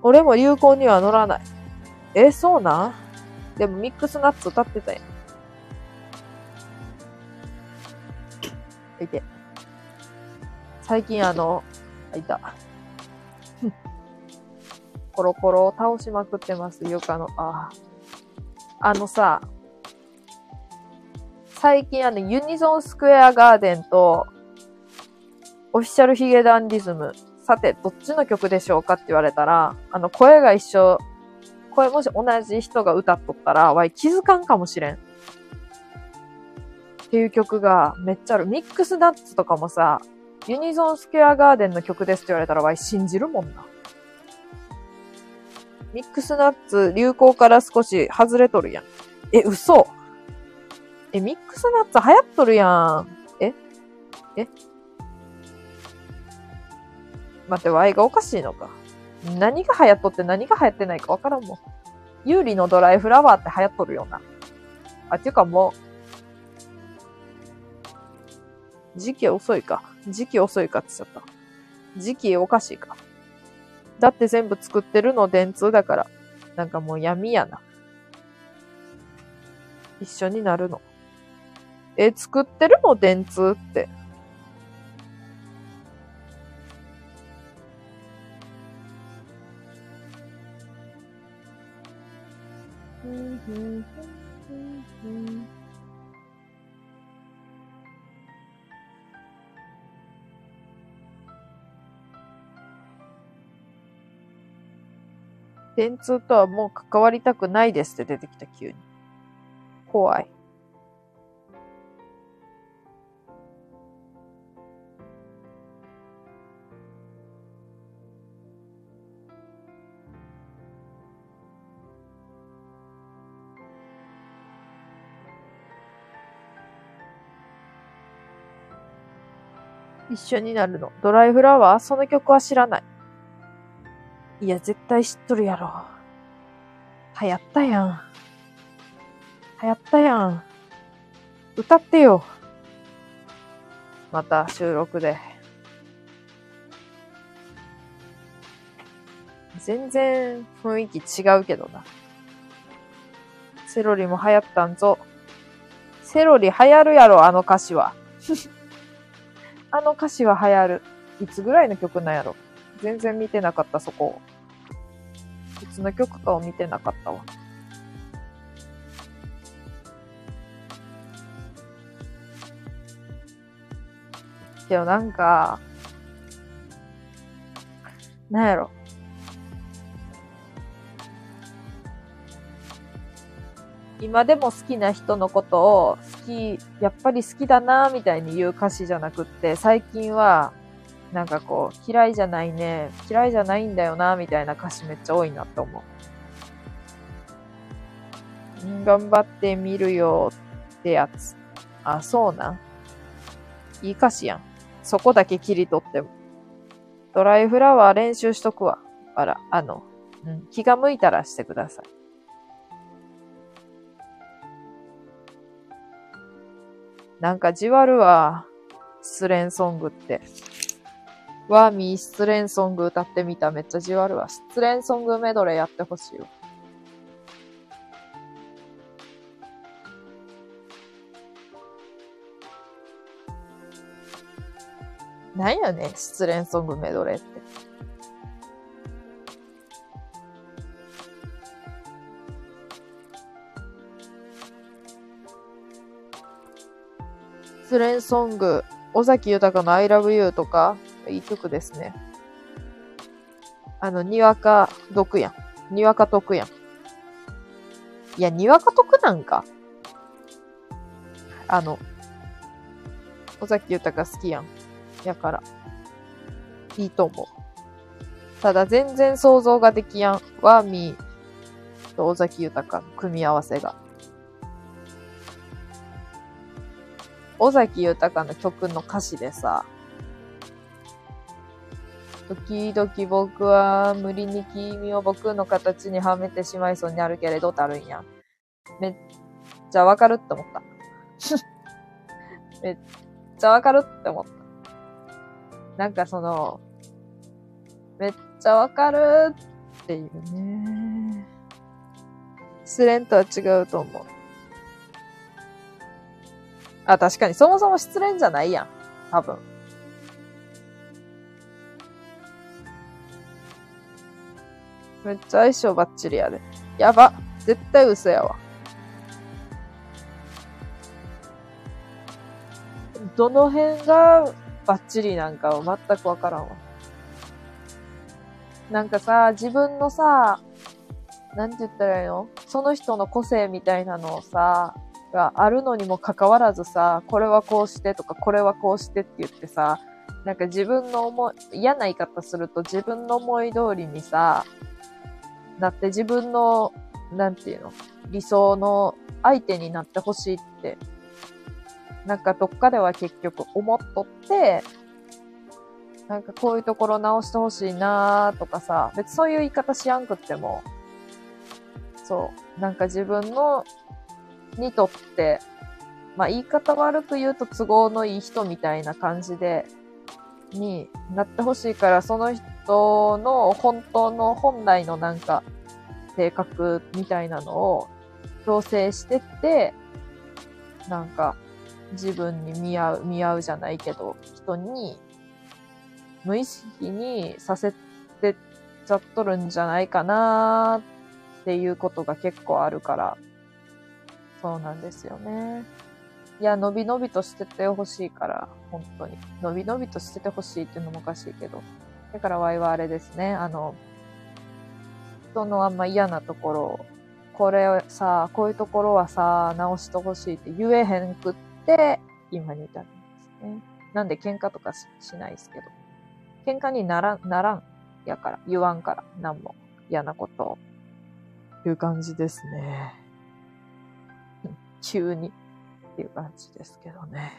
俺も流行には乗らない。え、そうなん？でもミックスナッツ歌ってたやん。いて。最近あの、あ、いた。コロコロを倒しまくってます、床の。ああ。あのさ、最近あの、ユニゾンスクエアガーデンと、オフィシャルヒゲダンディズム。さて、どっちの曲でしょうかって言われたら、あの、声が一緒、声もし同じ人が歌っとったら、わい気づかんかもしれん。っていう曲がめっちゃある。ミックスナッツとかもさ、ユニゾンスクエアガーデンの曲ですって言われたらわい信じるもんな。ミックスナッツ流行から少し外れとるやん。え、嘘え、ミックスナッツ流行っとるやん。え？え？待って、ワイがおかしいのか。何が流行っとって何が流行ってないかわからんもん。有利のドライフラワーって流行っとるよな。あ、ていうかもう、時期遅いか。時期遅いかって言っちゃった。時期おかしいか。だって全部作ってるの電通だから。なんかもう闇やな。一緒になるの。え、作ってる？の電通って。電通とはもう関わりたくないですって出てきた急に。怖い。一緒になるの。ドライフラワー？その曲は知らない。いや、絶対知っとるやろ。流行ったやん。流行ったやん。歌ってよ。また収録で。全然雰囲気違うけどな。セロリも流行ったんぞ。セロリ流行るやろ、あの歌詞は。あの歌詞は流行る。いつぐらいの曲なんやろ？全然見てなかった、そこ。いつの曲かを見てなかったわ。けどなんか、なんやろ？今でも好きな人のことを好き、やっぱり好きだなみたいに言う歌詞じゃなくって、最近は、なんかこう、嫌いじゃないね、嫌いじゃないんだよなみたいな歌詞めっちゃ多いなって思う。頑張ってみるよってやつ。あ、そうな。いい歌詞やん。そこだけ切り取っても。ドライフラワー練習しとくわ。あら、あの、うん、気が向いたらしてください。なんかじわるわ。失恋ソングって。ワーミー失恋ソング歌ってみた。めっちゃじわるわ。失恋ソングメドレーやってほしいわ。なんやね失恋ソングメドレーって。失恋ソング、尾崎豊の I love you とか、いい曲ですね。あの、にわか毒やん。にわか得やん。いや、にわか得なんか。あの、尾崎豊好きやん。やから、いいと思う。ただ全然想像ができやん。ワーミーと尾崎豊の組み合わせが。尾崎豊の曲の歌詞でさ、時々僕は無理に君を僕の形にはめてしまいそうになるけれどってあるんや。めっちゃわかるって思った。めっちゃわかるって思った。なんかその、めっちゃわかるっていうね。失恋とは違うと思う。あ、確かに、そもそも失恋じゃないやん。多分。めっちゃ相性バッチリやで。やば。絶対嘘やわ。どの辺がバッチリなんかは全くわからんわ。なんかさ、自分のさ、なんて言ったらいいの？その人の個性みたいなのをさ、があるのにもかかわらずさ、これはこうしてとか、これはこうしてって言ってさ、なんか自分の思い、嫌な言い方すると自分の思い通りにさ、なって自分の、なんていうの、理想の相手になってほしいって、なんかどっかでは結局思っとって、なんかこういうところ直してほしいなーとかさ、別そういう言い方しやんくっても、そう、なんか自分のにとって、まあ言い方悪く言うと都合のいい人みたいな感じで、になってほしいから、その人の本当の本来のなんか性格みたいなのを強制してって、なんか自分に見合う、見合うじゃないけど、人に無意識にさせてちゃっとるんじゃないかなっていうことが結構あるから、そうなんですよね。いや、伸び伸びとしててほしいから、本当に。伸び伸びとしててほしいっていうのもおかしいけど。だからワイはあれですね。あの、人のあんま嫌なところをこれをさ、こういうところはさ、直してほしいって言えへんくって、今に至るんですね。なんで喧嘩とかしないですけど。喧嘩にならん、ならん。やから、言わんから、なんも嫌なことを。いう感じですね。急にっていう感じですけどね。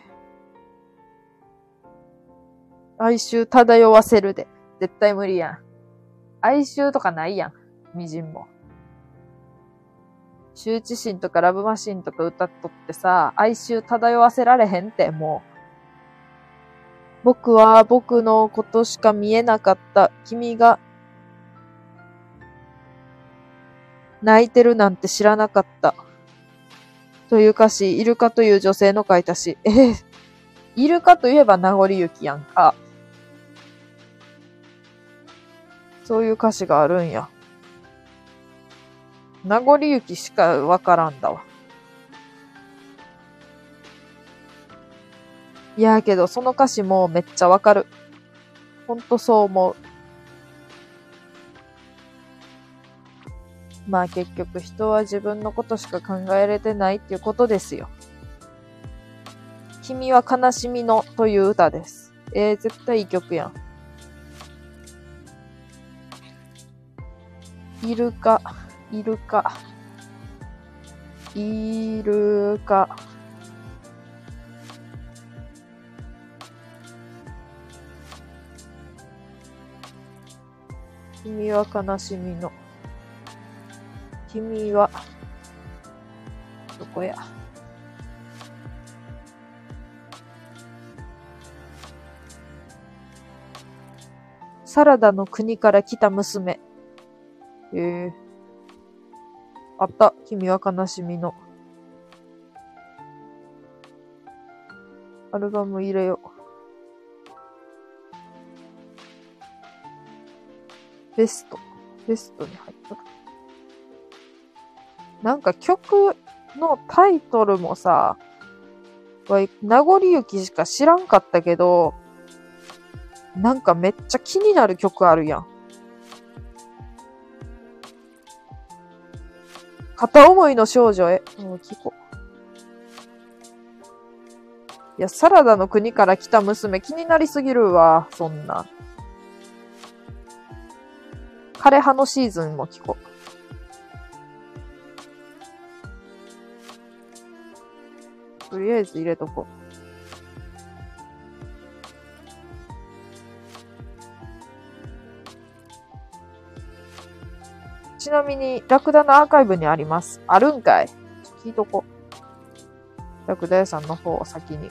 哀愁漂わせるで。絶対無理やん。哀愁とかないやん。みじんも。羞恥心とかラブマシンとか歌っとってさ、哀愁漂わせられへんって、もう。僕は僕のことしか見えなかった。君が泣いてるなんて知らなかった。という歌詞、イルカという女性の書いた詩。えー、イルカといえば名残雪やんか。そういう歌詞があるんや。名残雪しかわからんだわ。いやけど、その歌詞もめっちゃわかる。ほんとそう思う。まあ結局人は自分のことしか考えれてないっていうことですよ。君は悲しみのという歌です。えー、絶対いい曲やん。イルカ、イルカ、イルカ。君は悲しみの。君は、どこや？サラダの国から来た娘。ええあった。君は悲しみの。アルバム入れよう。ベスト。ベストに入った。なんか曲のタイトルもさ、名残雪しか知らんかったけど、なんかめっちゃ気になる曲あるやん。片思いの少女へ。もう聞こう。いや、サラダの国から来た娘気になりすぎるわ、そんな。枯葉のシーズンも聞こう。とりあえず入れとこう。ちなみに、ラクダのアーカイブにあります。あるんかい聞いとこ。ラクダ屋さんの方を先に。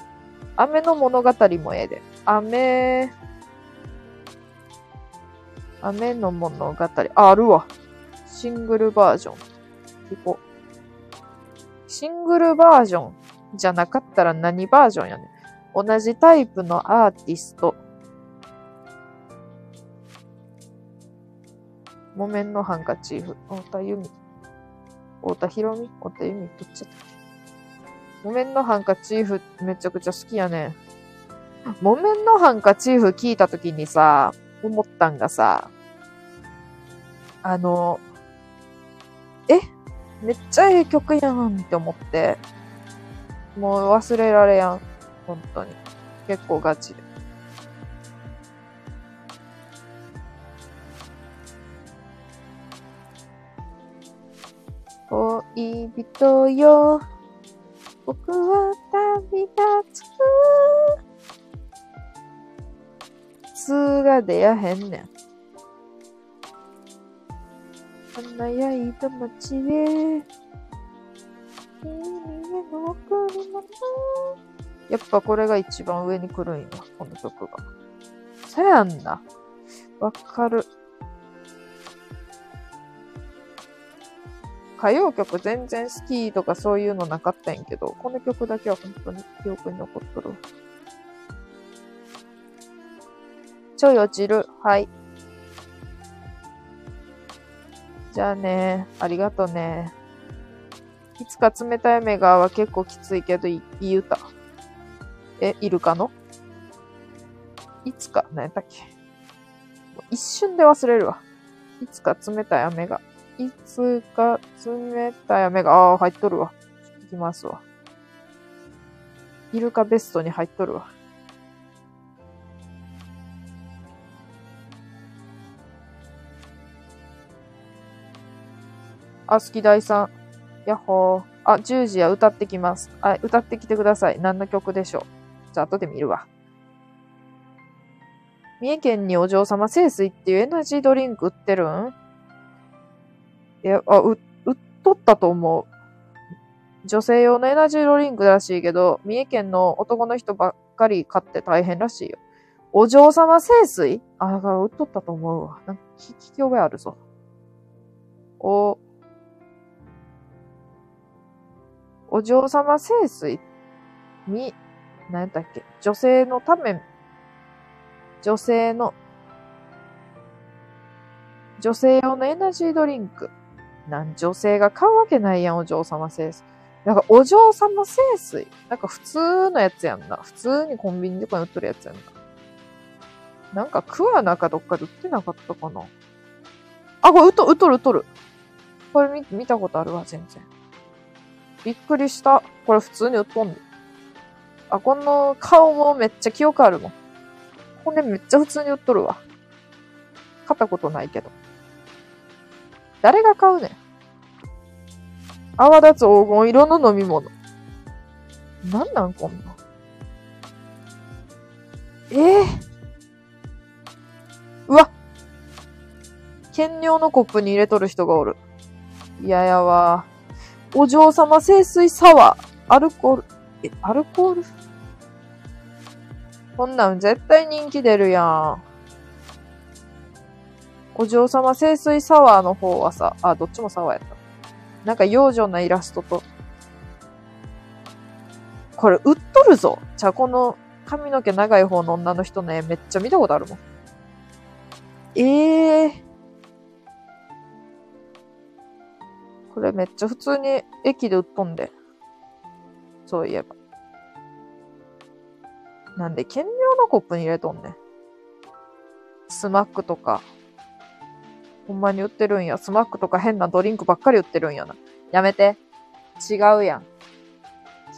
雨の物語もええで。雨、雨の物語。あ、あるわ。シングルバージョン。聞こうシングルバージョンじゃなかったら何バージョンやねん。同じタイプのアーティスト。木綿のハンカチーフ。太田由美。太田博美？太田由美どっちだっけ？木綿のハンカチーフめちゃくちゃ好きやねん。木綿のハンカチーフ聞いたときにさ、思ったんがさ、あの、え？めっちゃええ曲やんって思って、もう忘れられやん。本当に。結構ガチで。恋人よ、僕は旅立つ。つが出やへんねん。華やいた街で、やっぱこれが一番上に来るんや、この曲が。そやんな。わかる。歌謡曲全然好きとかそういうのなかったんやけど、この曲だけは本当に記憶に残っとる。ちょい落ちる。はい。じゃあね。ありがとね。いつか冷たい目がは結構きついけどいい歌。え、イルカの？いつか、何やったっけ？一瞬で忘れるわ。いつか冷たい雨が。いつか冷たい雨が、ああ、入っとるわ。いきますわ。イルカベストに入っとるわ。あ、好き大さん。やっほー。あ、10時や歌ってきます。あ、歌ってきてください。何の曲でしょう。じゃあ後で見るわ。三重県にお嬢様清水っていうエナジードリンク売ってるん？いや、あ、う、売っとったと思う。女性用のエナジードリンクらしいけど、三重県の男の人ばっかり買って大変らしいよ。お嬢様清水？あ、だから売っとったと思うわ。なんか聞き覚えあるぞ。お、お嬢様清水み、何やったっけ？女性のため、女性の女性用のエナジードリンク。なん女性が買うわけないやん、お嬢様清水。なんかお嬢様清水。なんか普通のやつやんな。普通にコンビニとかに売ってるやつやんな。なんかクアナかどっかで売ってなかったかな。あ、これ売っと、売っとる売っとる。これ見、見たことあるわ、全然。びっくりした。これ普通に売っとんで。あ、この顔もめっちゃ記憶あるもん。これめっちゃ普通に売っとるわ。買ったことないけど。誰が買うねん？泡立つ黄金色の飲み物。なんなんこんな？ええー、うわ兼用のコップに入れとる人がおる。いややわ。お嬢様清水サワー。アルコール。え、アルコール？こんなん絶対人気出るやん。お嬢様清水サワーの方はさ、あ、どっちもサワーやった。なんか幼女なイラストと。これ売っとるぞ。じゃあこの髪の毛長い方の女の人ね、めっちゃ見たことあるもん。ええー。これめっちゃ普通に駅で売っとんで。そういえば。なんで、兼用のコップに入れとんねん。スマックとか。ほんまに売ってるんや。スマックとか変なドリンクばっかり売ってるんやな。やめて。違うやん。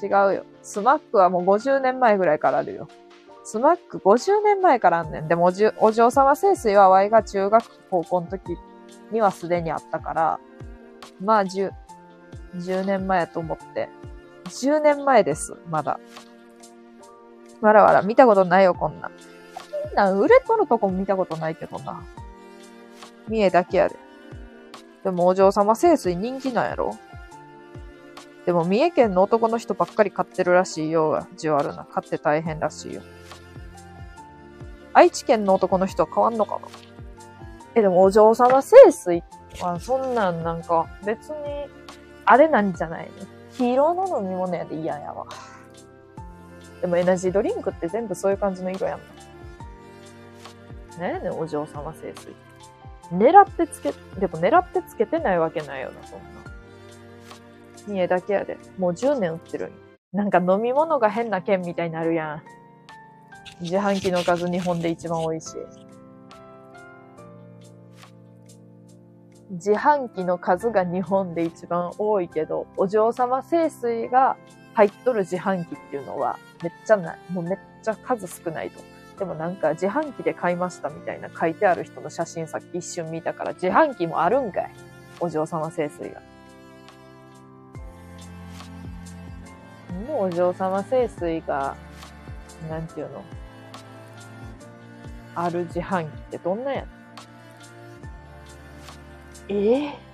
違うよ。スマックはもう50年前ぐらいからあるよ。スマック50年前からあんねん。でもおお嬢様清水は Y が中学高校の時にはすでにあったから、まあ10、10年前やと思って。10年前です、まだ。わらわら、見たことないよ、こんな。こんなん売れとるとこも見たことないけどな。三重だけやで。でもお嬢様清水人気なんやろ？でも三重県の男の人ばっかり買ってるらしいよ。じわるな。買って大変らしいよ。愛知県の男の人は変わんのかな？え、でもお嬢様清水ってはそんなんなんか別にあれなんじゃないの？黄色の飲み物やで嫌やわ。でもエナジードリンクって全部そういう感じの色やん。ねえねお嬢様清水。狙ってつけ、でも狙ってつけてないわけないよな、そんな。三重だけやで。もう10年売ってるなんか飲み物が変な剣みたいになるやん。自販機の数日本で一番美味しい。自販機の数が日本で一番多いけど、お嬢様清水が入っとる自販機っていうのはめっちゃない。もうめっちゃ数少ないと。でもなんか自販機で買いましたみたいな書いてある人の写真さっき一瞬見たから自販機もあるんかい。お嬢様清水が。もうお嬢様清水が、なんていうの？ある自販機ってどんなやええー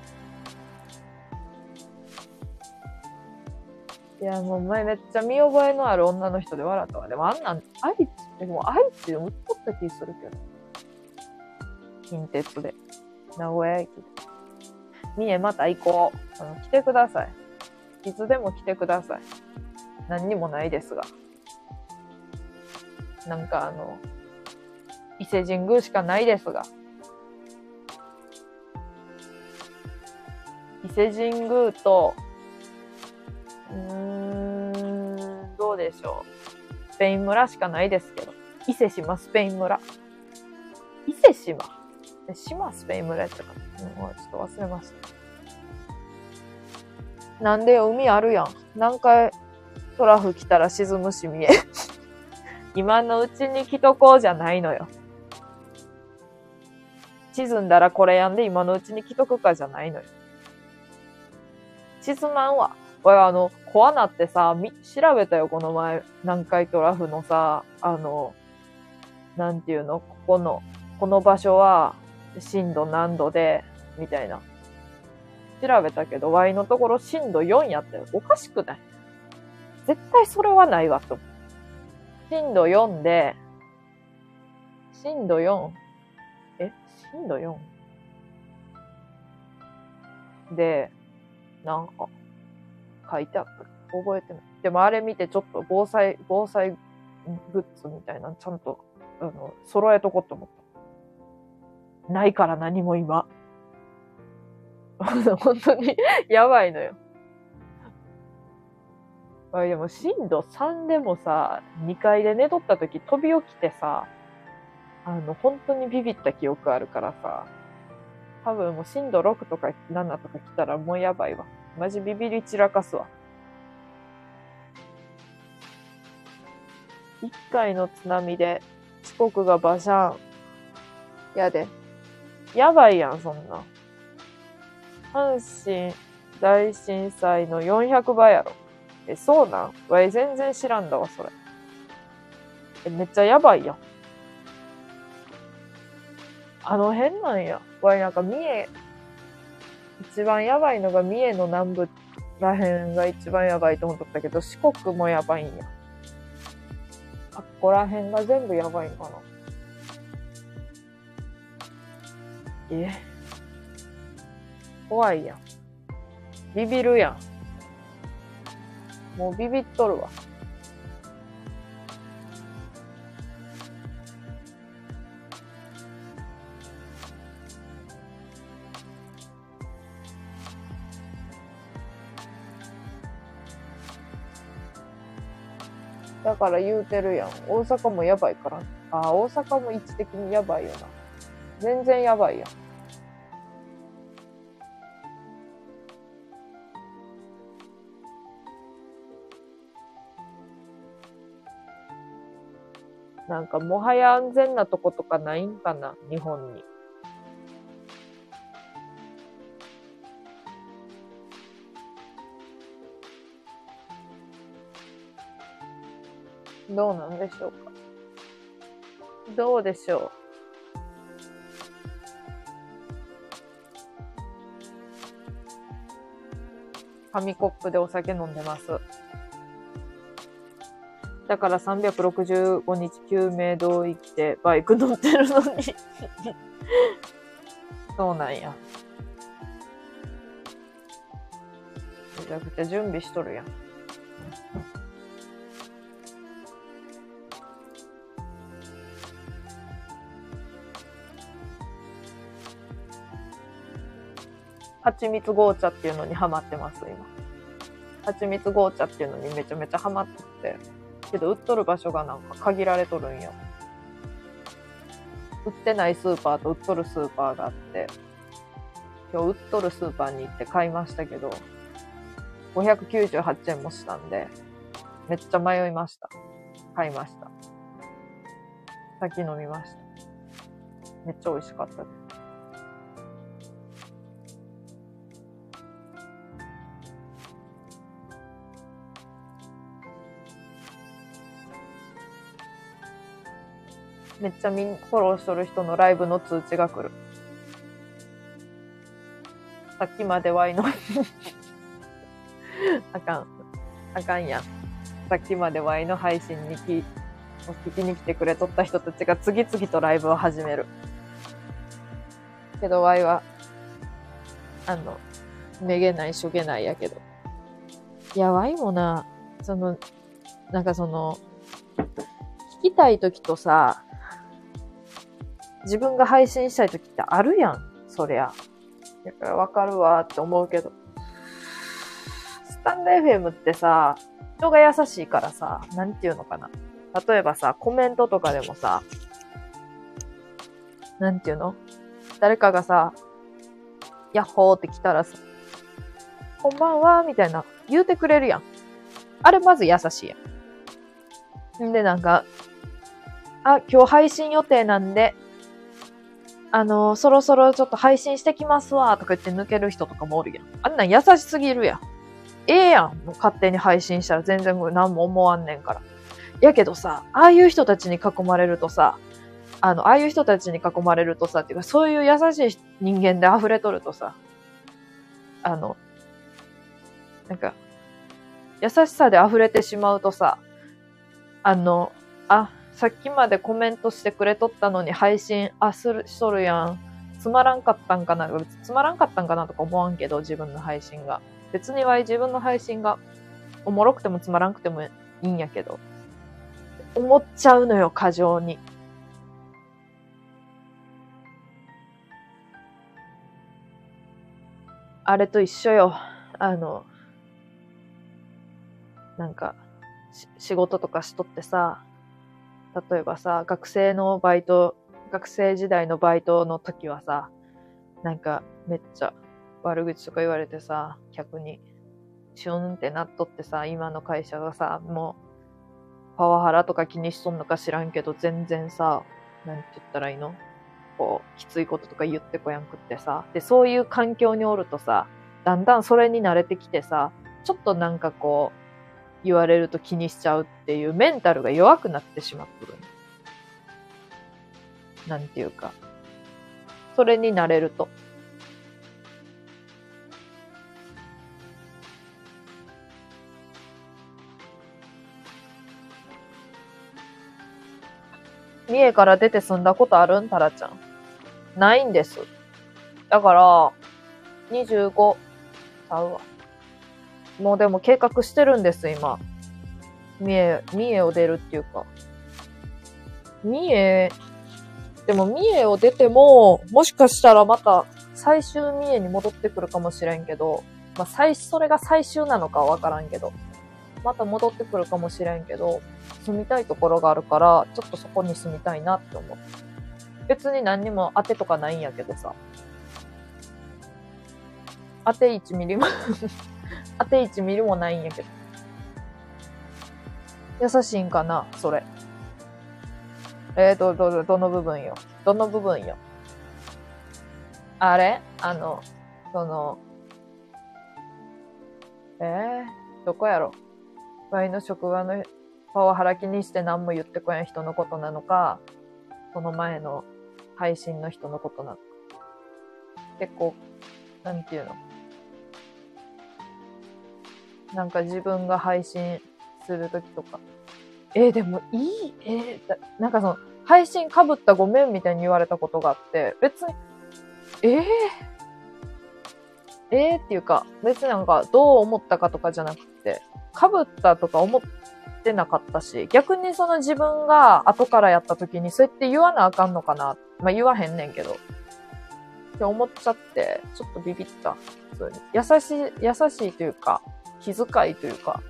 いや、もう前めっちゃ見覚えのある女の人で笑ったわ。でもあんなん、愛知、でも愛知で売っとった気するけど。近鉄で。名古屋駅で。三重また行こう。あの、来てください。いつでも来てください。何にもないですが。なんかあの、伊勢神宮しかないですが。伊勢神宮と、うーん、どうでしょう。スペイン村しかないですけど。伊勢島スペイン村。伊勢島、島スペイン村やったかな、うん、ちょっと忘れました。なんで、海あるやん。何回トラフ来たら沈むし見え。今のうちに来とこうじゃないのよ。沈んだらこれやんで今のうちに来とくかじゃないのよ。沈まんわ。これあの、コアナってさ、み、調べたよ、この前。南海トラフのさ、あの、なんていうの、ここの、この場所は震度何度で、みたいな。調べたけど、Y のところ震度4やったよ。おかしくない？絶対それはないわ、と。震度4で、震度 4? え？震度 4? で、なんか、書いてあった。覚えてない。でもあれ見てちょっと防災、防災グッズみたいなちゃんと、あの、揃えとこうと思った。ないから何も今。本当にやばいのよ。あでも震度3でもさ、2階で寝とった時飛び起きてさ、あの、本当にビビった記憶あるからさ、多分もう震度6とか7とか来たらもうやばいわ。マジビビり散らかすわ。1回の津波で四国がバシャン。やで。やばいやん、そんな。阪神大震災の400倍やろ。え、そうなん？わい、全然知らんだわ、それ。え、めっちゃやばいやん。あの辺なんや。わい、なんか三重、一番やばいのが三重の南部らへんが一番やばいと思ったけど、四国もやばいんや。あっこらへんが全部やばいんかな。え？怖いやん。ビビるやん。もうビビっとるわ。だから言うてるやん。大阪もやばいから。あ、大阪も位置的にやばいよな。全然やばいやん。なんかもはや安全なとことかないんかな日本に。どうなんでしょうか？どうでしょう？紙コップでお酒飲んでます。だから365日救命胴衣着てバイク乗ってるのに そうなんや。めちゃくちゃ準備しとるやん。蜂蜜紅茶っていうのにハマってます、今。蜂蜜紅茶っていうのにめちゃめちゃハマってて。けど、売っとる場所がなんか限られとるんよ。売ってないスーパーと売っとるスーパーがあって、今日売っとるスーパーに行って買いましたけど、598円もしたんで、めっちゃ迷いました。買いました。先飲みました。めっちゃ美味しかったです。めっちゃみんフォローしとる人のライブの通知が来る。さっきまでワイの あかん。あかんやん。さっきまでワイの配信に聞聞きに来てくれとった人たちが次々とライブを始める。けどワイは、あの、めげないしょげないやけど。いや、ワイもな、その、なんかその、聞きたい時とさ、自分が配信したい時ってあるやん、そりゃ。だからわかるわって思うけど。スタンド FM ってさ、人が優しいからさ、なんていうのかな。例えばさ、コメントとかでもさ、なんていうの？誰かがさ、ヤッホーって来たらさ、こんばんは、みたいな、言うてくれるやん。あれまず優しいやん。んで、なんか、あ、今日配信予定なんで、あの、そろそろちょっと配信してきますわ、とか言って抜ける人とかもおるやん。あんなん優しすぎるやん。ええやん。もう勝手に配信したら全然何も思わんねんから。やけどさ、ああいう人たちに囲まれるとさ、あの、ああいう人たちに囲まれるとさ、っていうか、そういう優しい人間で溢れとるとさ、あの、なんか、優しさで溢れてしまうとさ、あの、あ、さっきまでコメントしてくれとったのに配信、あ、する、しとるやん。つまらんかったんかな？つまらんかったんかなとか思わんけど、自分の配信が。別には自分の配信がおもろくてもつまらんくてもいいんやけど。思っちゃうのよ、過剰に。あれと一緒よ。あの、なんか、仕事とかしとってさ、例えばさ、学生のバイト、学生時代のバイトの時はさ、なんかめっちゃ悪口とか言われてさ、客に、シュンってなっとってさ、今の会社がさ、もう、パワハラとか気にしとんのか知らんけど、全然さ、なんて言ったらいいの？こう、きついこととか言ってこやんくってさ。で、そういう環境におるとさ、だんだんそれに慣れてきてさ、ちょっとなんかこう、言われると気にしちゃうっていうメンタルが弱くなってしまってる。なんていうか。それになれると。三重から出て住んだことあるん？タラちゃん。ないんです。だから、25ちゃうわ。もうでも計画してるんです、今。三重、三重を出るっていうか。三重、でも三重を出ても、もしかしたらまた最終三重に戻ってくるかもしれんけど、まあ最、それが最終なのかわからんけど、また戻ってくるかもしれんけど、住みたいところがあるから、ちょっとそこに住みたいなって思う。別に何にも当てとかないんやけどさ。当て1ミリも当て1ミリもないんやけど。優しいんかなそれ。えー、ど、ど、どの部分よ。どの部分よ。あれ？あの、その、えー、どこやろ？前の職場のパワハラ気にして何も言ってこやん人のことなのか、その前の配信の人のことなのか。結構、なんていうの？なんか自分が配信するときとか。えー、でもいいえー、なんかその、配信かぶったごめんみたいに言われたことがあって、別に、えー、えー、っていうか、別になんかどう思ったかとかじゃなくて、かぶったとか思ってなかったし、逆にその自分が後からやった時にそうやって言わなあかんのかな。まあ言わへんねんけど。って思っちゃって、ちょっとビビった。普通に。優しい、優しいというか、気遣いというか、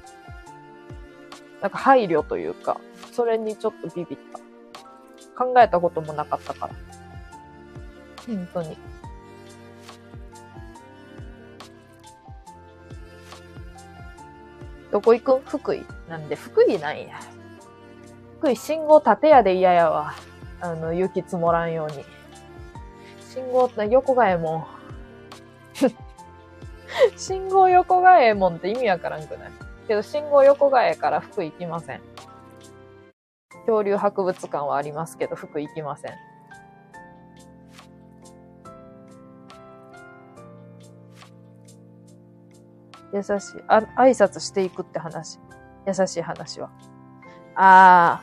なんか配慮というか、それにちょっとビビった。考えたこともなかったから。本当に。どこ行くん？福井なんで、福井なんや。福井信号縦やで嫌やわ。あの、雪積もらんように。信号って横がえも。信号横がええもんって意味わからんくない？けど、信号横がええから福井行きません。恐竜博物館はありますけど、福井行きません。優しい。あ、挨拶していくって話。優しい話は。あ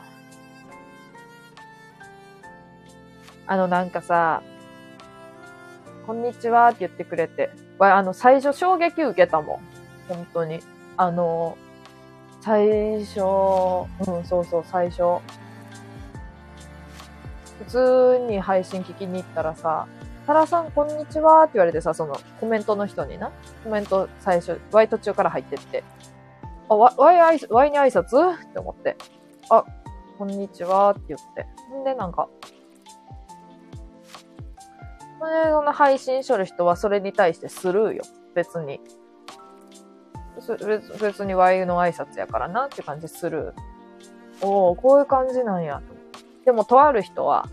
あ。あの、なんかさ、こんにちはって言ってくれて、あの、最初衝撃受けたもん。本当に。あの、最初、うん、そうそう、最初。普通に配信聞きに行ったらさ、タラさんこんにちはって言われてさ、そのコメントの人にな、コメント最初、ワイ途中から入ってって、あ、ワイ、ワイ、ワイに挨拶？って思って、あ、こんにちはって言って。んで、なんか、それ、の配信しょる人はそれに対してスルーよ。別に。別別に Y の挨拶やからなって感じする。おおこういう感じなんや。でも、とある人は、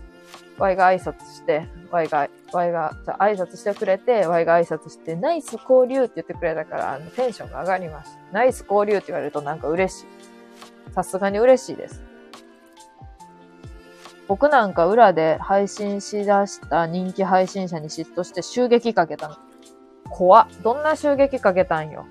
Y が挨拶して、Y が、Y が、じゃ挨拶してくれて、Y が挨拶して、ナイス交流って言ってくれたから、あの、テンションが上がりました。ナイス交流って言われるとなんか嬉しい。さすがに嬉しいです。僕なんか裏で配信しだした人気配信者に嫉妬して襲撃かけたの。怖っ。どんな襲撃かけたんよ。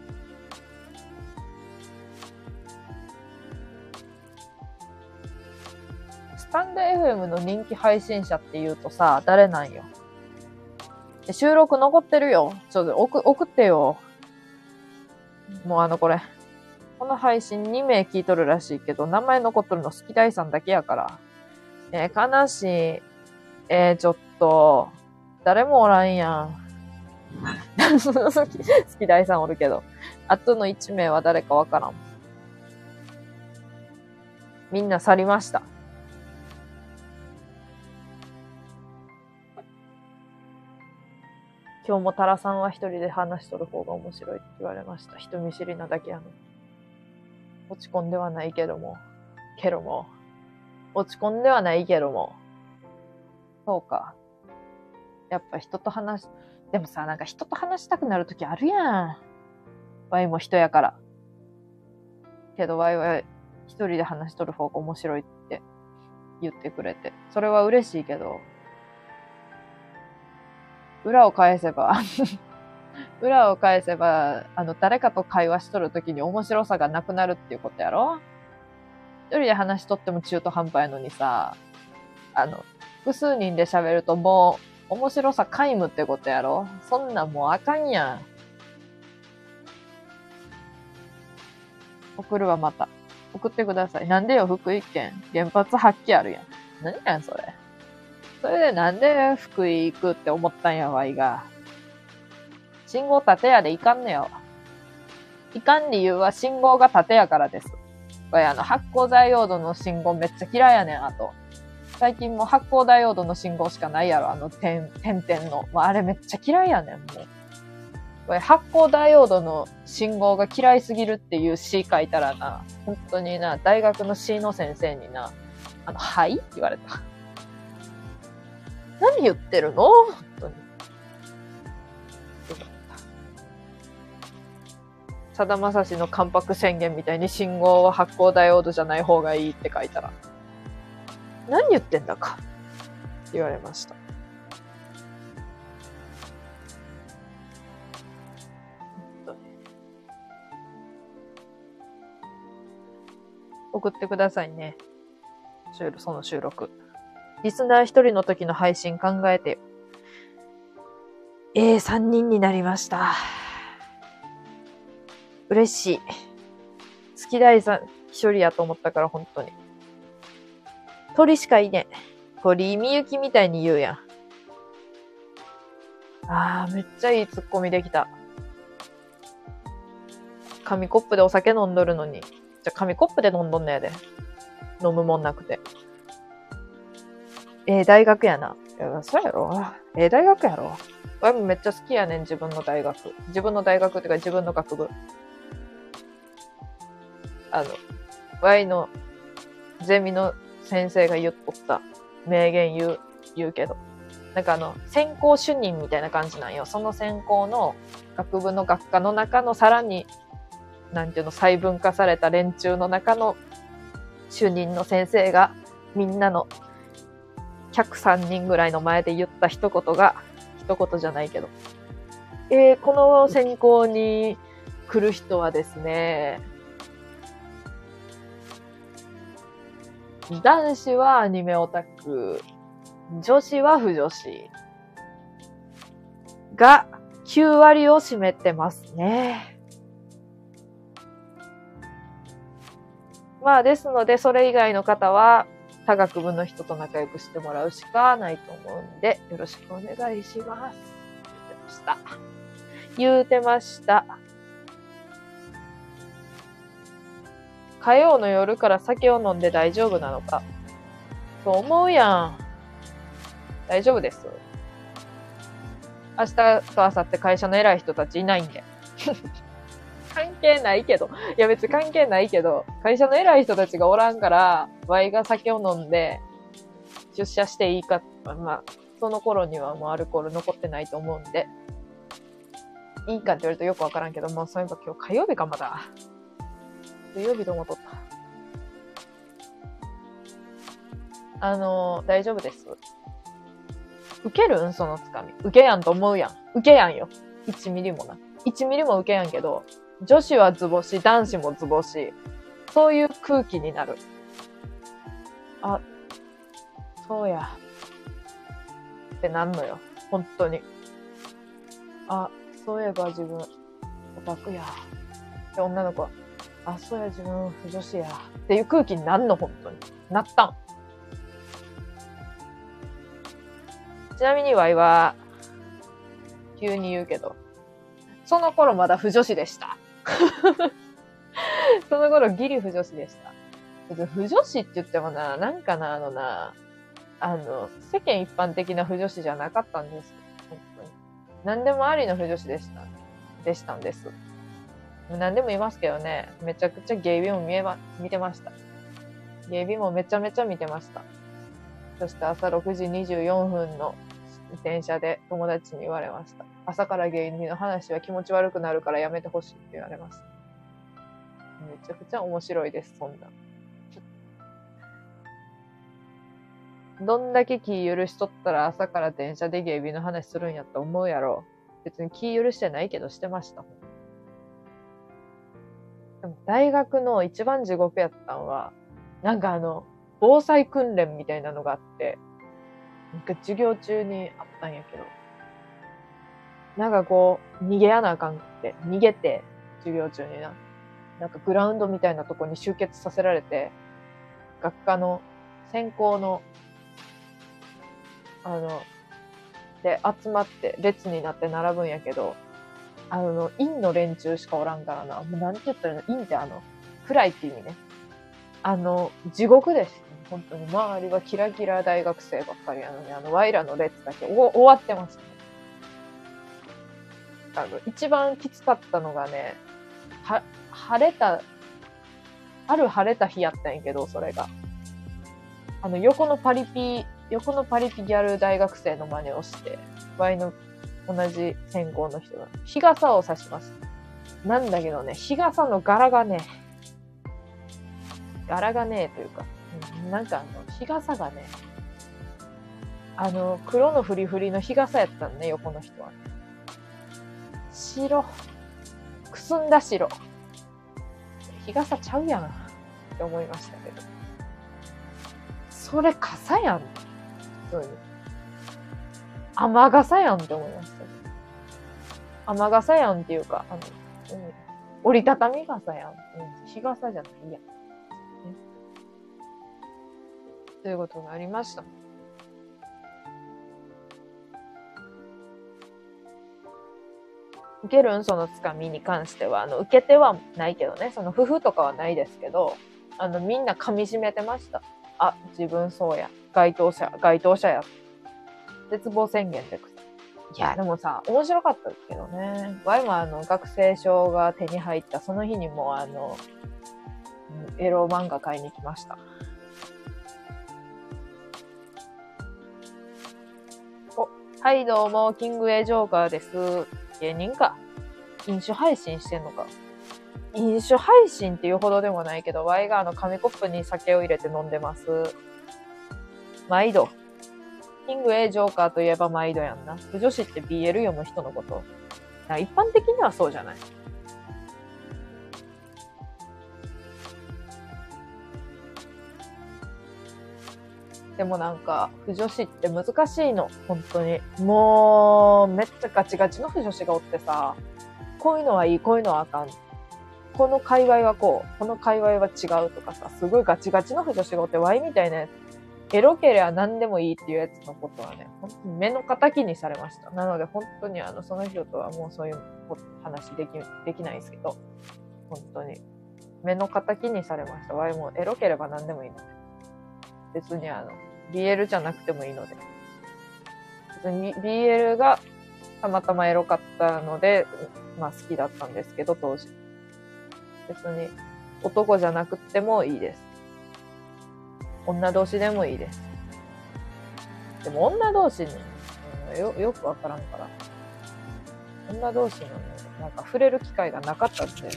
スタンド FM の人気配信者って言うとさ、誰なんよ。収録残ってるよ。ちょっと送送ってよ。もうあのこれ。この配信2名聞いとるらしいけど、名前残っとるの好き大さんだけやから。えー、悲しい。えー、ちょっと、誰もおらんやん。好き大さんおるけど。あとの1名は誰かわからん。みんな去りました。今日もタラさんは一人で話しとる方が面白いって言われました。人見知りなだけやの。落ち込んではないけども。けども。落ち込んではないけども。そうか。やっぱ人と話しでもさ、なんか人と話したくなるときあるやん。ワイも人やから。けどワイは一人で話しとる方が面白いって言ってくれて。それは嬉しいけど、裏を返せば 裏を返せば、あの、誰かと会話しとるときに面白さがなくなるっていうことやろ？一人で話しとっても中途半端やのにさ、あの、複数人で喋るともう面白さ皆無ってことやろそんなんもうあかんやん。送るわ、また。送ってください。なんでよ、福井県。原発発揮あるやん。何やん、それ。それでなんで福井行くって思ったんやわいが。信号縦やでいかんねよ。いかん理由は信号が縦やからです。これあの発光ダイオードの信号めっちゃ嫌いやねん、あと。最近も発光ダイオードの信号しかないやろ、あの点、点々の。もうあれめっちゃ嫌いやねん、もう。これ発光ダイオードの信号が嫌いすぎるっていう詩書いたらな、本当にな、大学の詩の先生にな、あの、はい？って言われた。何言ってるの？本当に。さだまさしの関白宣言みたいに信号は発光ダイオードじゃない方がいいって書いたら、何言ってんだか言われました。送ってくださいね。その収録。リスナー一人の時の配信考えてよ。ええー、三人になりました。嬉しい。好き大さん一人やと思ったから本当に。鳥しかいねえ。鳥みゆきみたいに言うやん。あー、めっちゃいいツッコミできた。紙コップでお酒飲んどるのに。じゃ、紙コップで飲んどんねやで。飲むもんなくて。ええ大学やな。いや、そうやろ。ええ大学やろ。ワイもめっちゃ好きやねん、自分の大学。自分の大学っていうか自分の学部。あの、ワイのゼミの先生が言っとった名言言う、言うけど。なんかあの、専攻主任みたいな感じなんよ。その専攻の学部の学科の中のさらに、なんていうの、細分化された連中の中の主任の先生がみんなの103人ぐらいの前で言った一言が、一言じゃないけど、えー、この選考に来る人はですね、男子はアニメオタク、女子は不女子が9割を占めてますね。まあですので、それ以外の方は他学部の人と仲良くしてもらうしかないと思うんで、よろしくお願いします。言ってました。言うてました。火曜の夜から酒を飲んで大丈夫なのか。そう思うやん。大丈夫です。明日と明後日会社の偉い人たちいないんで。関係ないけど。いや別に関係ないけど、会社の偉い人たちがおらんから、ワイが酒を飲んで、出社していいか、まあ、その頃にはもうアルコール残ってないと思うんで、いいかって言われるとよくわからんけど、もうそういえば今日火曜日かまだ。水曜日ともとった。あの、大丈夫です。受けるん？そのつかみ。受けやんと思うやん。受けやんよ。1ミリもな。1ミリも受けやんけど、女子は図星、男子も図星。そういう空気になる。あ、そうや。ってなんのよ。本当に。あ、そういえば自分、オタクや。で、女の子は、あ、そうや、自分、不女子や。っていう空気になんの、本当に。なったん。ちなみに、ワイは、急に言うけど、その頃まだ不女子でした。その頃ギリ不女子でした。不女子って言ってもな、なんかな、あのな、あの、世間一般的な不女子じゃなかったんです。本当に。何でもありの不女子でした。でしたんです。何でも言いますけどね、めちゃくちゃゲイビも見えま、見てました。ゲイビもめちゃめちゃ見てました。そして朝6時24分の電車で友達に言われました。朝からゲイビの話は気持ち悪くなるからやめてほしいって言われました。めちゃくちゃ面白いです、そんな。どんだけ気許しとったら朝から電車でゲイビの話するんやと思うやろ。別に気許してないけどしてました。でも大学の一番地獄やったんは、なんかあの、防災訓練みたいなのがあって、なんか授業中にあったんやけど、なんかこう、逃げやなあかんって、逃げて、授業中にな。なんかグラウンドみたいなとこに集結させられて、学科の専攻のあの、で、集まって列になって並ぶんやけど、あの、院の連中しかおらんからな。もうなんて言ったらいいの？院ってあの、暗いって意味ね。あの、地獄です。本当に。周りはキラキラ大学生ばっかりやのに、あの、ワイらの列だけお終わってますね。あの、一番きつかったのがね、は、晴れた、ある晴れた日やったんやけど、それが。あの、横のパリピ横のパリピギャル大学生の真似をして、ワイの同じ専攻の人が、日傘を差します。なんだけどね、日傘の柄がね、柄がねというか、なんかあの、日傘がね、あの、黒のフリフリの日傘やったんね、横の人は、白。くすんだ白。日傘ちゃうやんって思いましたけど。それ傘やん当に。雨傘やんって思いました。雨傘やんっていうか、あの、うん、折りたたみ傘やん。うん、日傘じゃないやん。ということがありました。受けるんそのつかみに関しては、あの、受けてはないけどね、その夫婦とかはないですけど、あの、みんな噛み締めてました。あ、自分そうや。該当者、該当者や。絶望宣言でいや、でもさ、面白かったですけどね。ワイもあの、学生証が手に入ったその日にもあの、エロ漫画買いに来ました。お、はい、どうも、キングエイジョーカーです。芸人か。飲酒配信してんのか。飲酒配信っていうほどでもないけど、ワイがあの、紙コップに酒を入れて飲んでます。毎度。キング A ジョーカーといえば毎度やんな。不女子って BL 読む人のこと。一般的にはそうじゃない。でもなんか、不女子って難しいの。本当に。もう、めっちゃガチガチの不女子がおってさ、こういうのはいい、こういうのはあかん。この界隈はこう、この界隈は違うとかさ、すごいガチガチの不女子がおって、ワイみたいなやつエロければ何でもいいっていうやつのことはね、本当に目の敵にされました。なので本当にあの、その人とはもうそういう話でき、できないですけど、本当に目の敵にされました。わいもエロければ何でもいいので。別にあの、BL じゃなくてもいいので。別に BL がたまたまエロかったので、まあ好きだったんですけど、当時。別に男じゃなくてもいいです。女同士でもいいです。でも女同士に、うん、よ、よくわからんから。女同士のね、なんか触れる機会がなかったんで、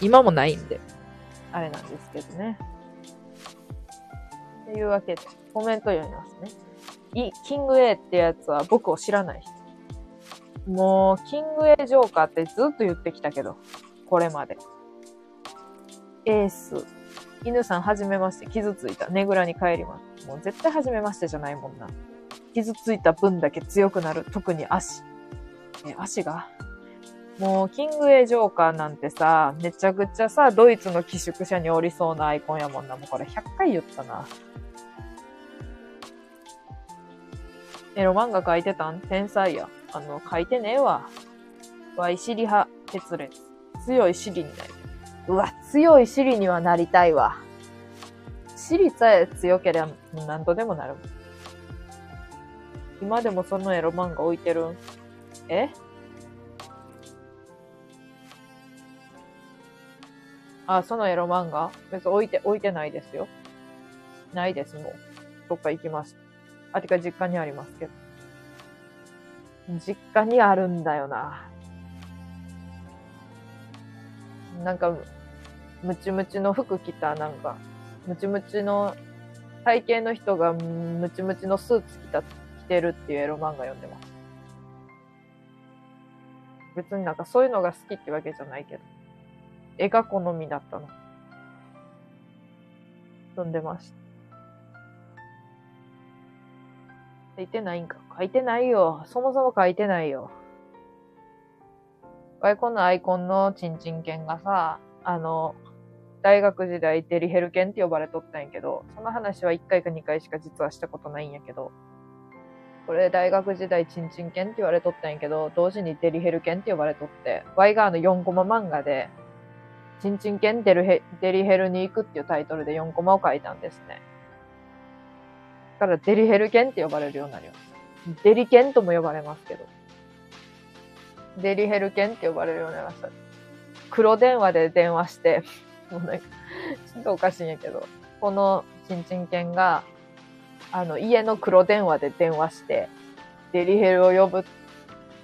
今もないんで、あれなんですけどね。というわけで、コメント読みますね。い、キング A ってやつは僕を知らない人。もう、キング A ジョーカーってずっと言ってきたけど、これまで。エース、犬さんはじめまして、傷ついた。ねぐらに帰ります。もう絶対はじめましてじゃないもんな。傷ついた分だけ強くなる。特に足。え、足が？もう、キングエジョーカーなんてさ、めちゃくちゃさ、ドイツの寄宿舎におりそうなアイコンやもんな。もうこれ100回言ったな。エロ漫画書いてたん？天才や。あの、書いてねえわ。ワイシリ派鉄列。強いシリになりたい。うわ、強いシリにはなりたいわ。シリさえ強ければ何とでもなる。今でもそのエロ漫画置いてるん？え？あ、そのエロ漫画？別に置いて、置いてないですよ。ないです、もう。どっか行きました。あ、てか実家にありますけど。実家にあるんだよな。なんか、ムチムチの服着た、なんか、ムチムチの体型の人がムチムチのスーツ着た、着てるっていうエロ漫画読んでます。別になんかそういうのが好きってわけじゃないけど。絵が好みだったの。読んでました。書いてないんか書いてないよ。そもそも書いてないよ。ワイコンのアイコンのチンチン犬がさ、あの、大学時代デリヘル犬って呼ばれとったんやけど、その話は1回か2回しか実はしたことないんやけど、これ大学時代チンチン犬って言われとったんやけど、同時にデリヘル犬って呼ばれとって、ワイガーの4コマ漫画で、チンチン犬デルヘデリヘルに行くっていうタイトルで4コマを書いたんですね。だからデリヘル犬って呼ばれるようになります。デリ犬とも呼ばれますけど。デリヘル犬って呼ばれるようになりました。黒電話で電話して、もうなんか、ちょっとおかしいんやけど、このチンチン犬が、あの、家の黒電話で電話して、デリヘルを呼ぶ、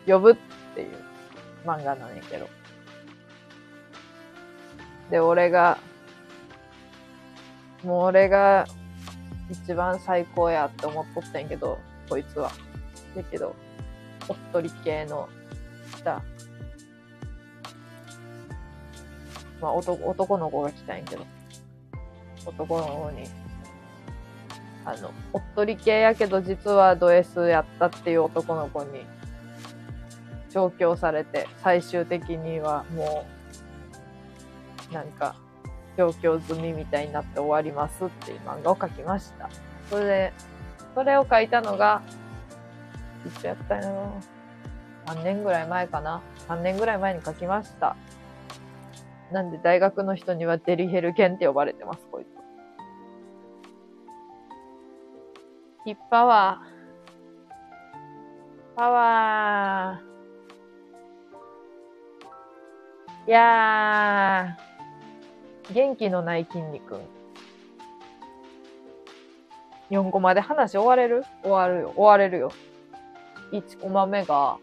呼ぶっていう漫画なんやけど。で、俺が、もう俺が一番最高やって思っとったんやけど、こいつは。だけど、おっとり系の、まあ男、男の子が来たんやけど、男の子に、あの、おっとり系やけど実はド S やったっていう男の子に、調教されて、最終的にはもう、なんか、状況済みみたいになって終わりますっていう漫画を描きました。それで、それを書いたのが、いつやったの ?3 年ぐらい前かな ?3 年ぐらい前に書きました。なんで大学の人にはデリヘル犬って呼ばれてます、こいつ。ヒッパワー。パワー。いやー。元気のない筋肉。4コマで話終われる？終わるよ。終われるよ。1コマ目が、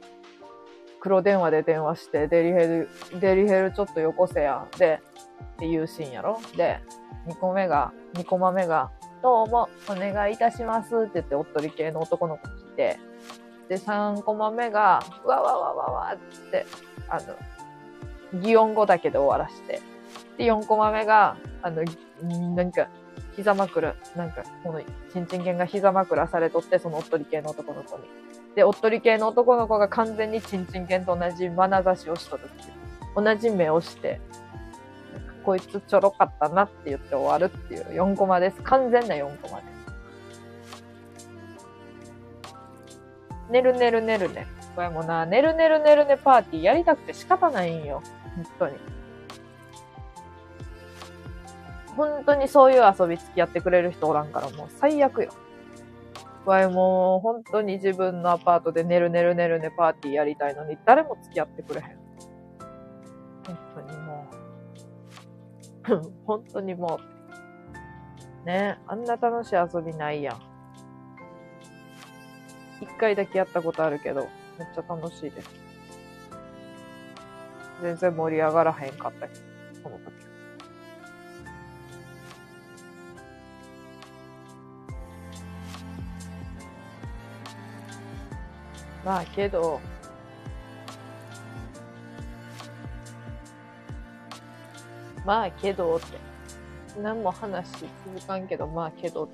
黒電話で電話して、デリヘル、デリヘルちょっとよこせや。で、っていうシーンやろ？で、2個目が、2コマ目が、どうも、お願いいたしますって言って、おっとり系の男の子来て、で、3コマ目が、わわわわわって、あの、擬音語だけで終わらして、で、4コマ目が、あの、なんか、膝枕、なんか、この、ちんちん犬が膝枕されとって、そのおっとり系の男の子に。で、おっとり系の男の子が完全にちんちん犬と同じ眼差しをしとるっていう。同じ目をして、こいつちょろかったなって言って終わるっていう4コマです。完全な4コマです。寝る寝る寝るね。これもな、寝る寝る寝るねパーティーやりたくて仕方ないんよ。本当に。本当にそういう遊び付き合ってくれる人おらんからもう最悪よ。わいもう本当に自分のアパートで寝る寝る寝る寝パーティーやりたいのに誰も付き合ってくれへん。本当にもう。本当にもう。ねあんな楽しい遊びないやん。一回だけやったことあるけど、めっちゃ楽しいです。全然盛り上がらへんかったけど、その時。まあけど、まあけどって。何も話続かんけど、まあけどって。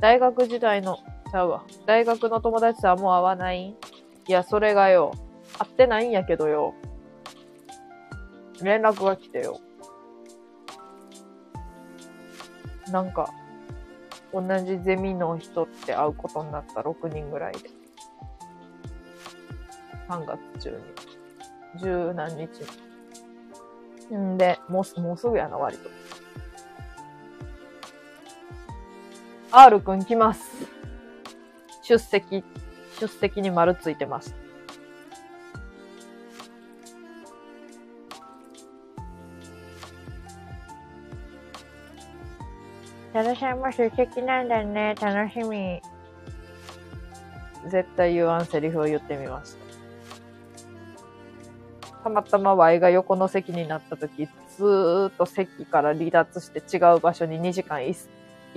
大学時代の、ちゃうわ。大学の友達とはもう会わないいや、それがよ。会ってないんやけどよ。連絡が来てよ。なんか、同じゼミの人って会うことになった6人ぐらいで。3月中に。十何日。んで、もう、もうすぐやな、割と。R くん来ます。出席、出席に丸ついてます。楽しも出席なんだね。楽しみ。絶対言わんセリフを言ってみました。たまたま Y が横の席になった時、ずーっと席から離脱して違う場所に2時間居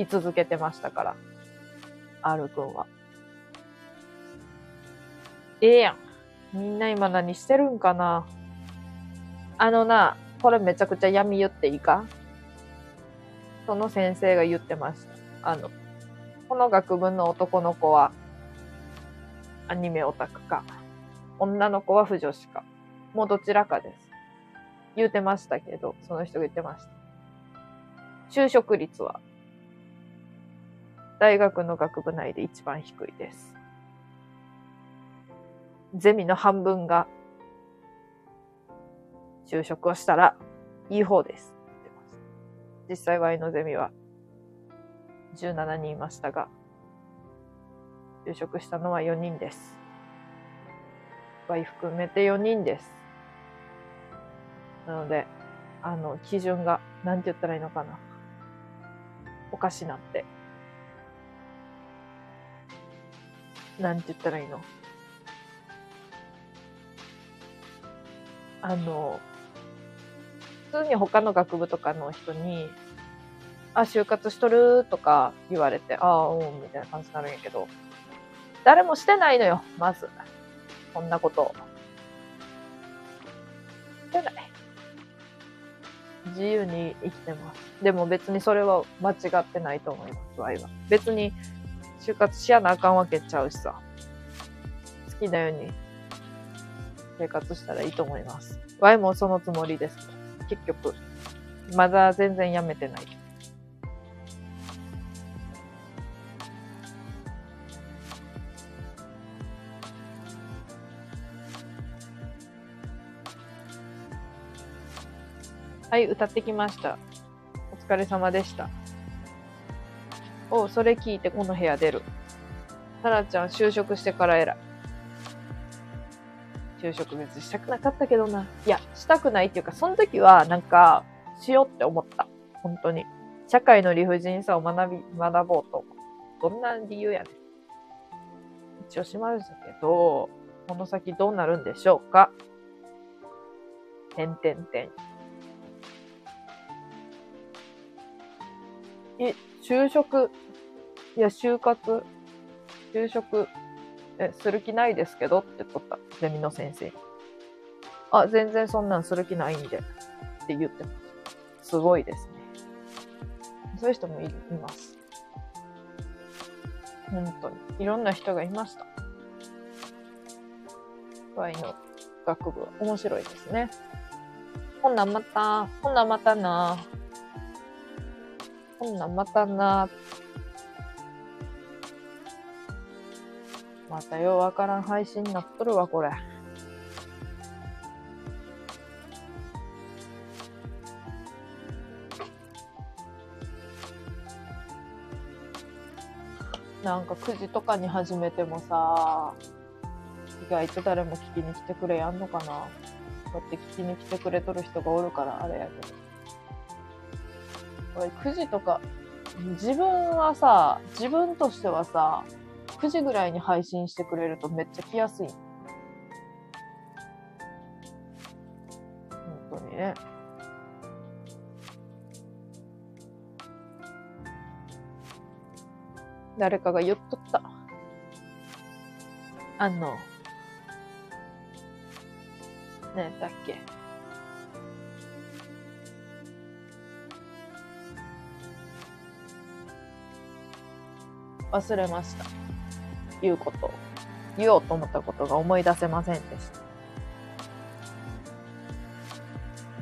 続けてましたから。R くんは。ええやん。みんな今何してるんかなあのな、これめちゃくちゃ闇言っていいかその先生が言ってました。あの、この学部の男の子はアニメオタクか、女の子は不女子か、もうどちらかです。言うてましたけど、その人が言ってました。就職率は、大学の学部内で一番低いです。ゼミの半分が、就職をしたら、いい方です。実際 Y のゼミは17人いましたが、就職したのは4人です。Y 含めて4人です。なので、あの、基準が、なんて言ったらいいのかな。おかしなって。なんて言ったらいいのあの、普通に他の学部とかの人に、あ、就活しとるとか言われて、ああ、うん、みたいな感じになるんやけど、誰もしてないのよ、まず。こんなこと。してない。自由に生きてます。でも別にそれは間違ってないと思います、ワイは。別に就活しやなあかんわけちゃうしさ。好きなように生活したらいいと思います。ワイもそのつもりです。結局。まだ全然やめてない。はい、歌ってきました。お疲れ様でした。おそれ聞いてこの部屋出る。タラちゃん就職してから偉い。就職別したくなかったけどな。いや、したくないっていうか、その時はなんか、しようって思った。本当に。社会の理不尽さを学び、学ぼうと。どんな理由やねん。一応しましたけど、この先どうなるんでしょうかてんてんてん。え、就職、いや、就活、就職、え、する気ないですけどって言った。ゼミの先生あ、全然そんなんする気ないんで。って言ってます。すごいですね。そういう人もいます。本当に。いろんな人がいました。ワイの学部は面白いですね。ほんなまた、ほんなまたな。こんなんまたな。またようわからん配信になっとるわ、これ。なんか9時とかに始めてもさ、意外と誰も聞きに来てくれやんのかな。だって聞きに来てくれとる人がおるからあれやけど。これ9時とか、自分はさ、自分としてはさ、9時ぐらいに配信してくれるとめっちゃ来やすい。本当にね。誰かが言っとった。あの、ねだっけ。忘れました。言うこと。言おうと思ったことが思い出せませんでした。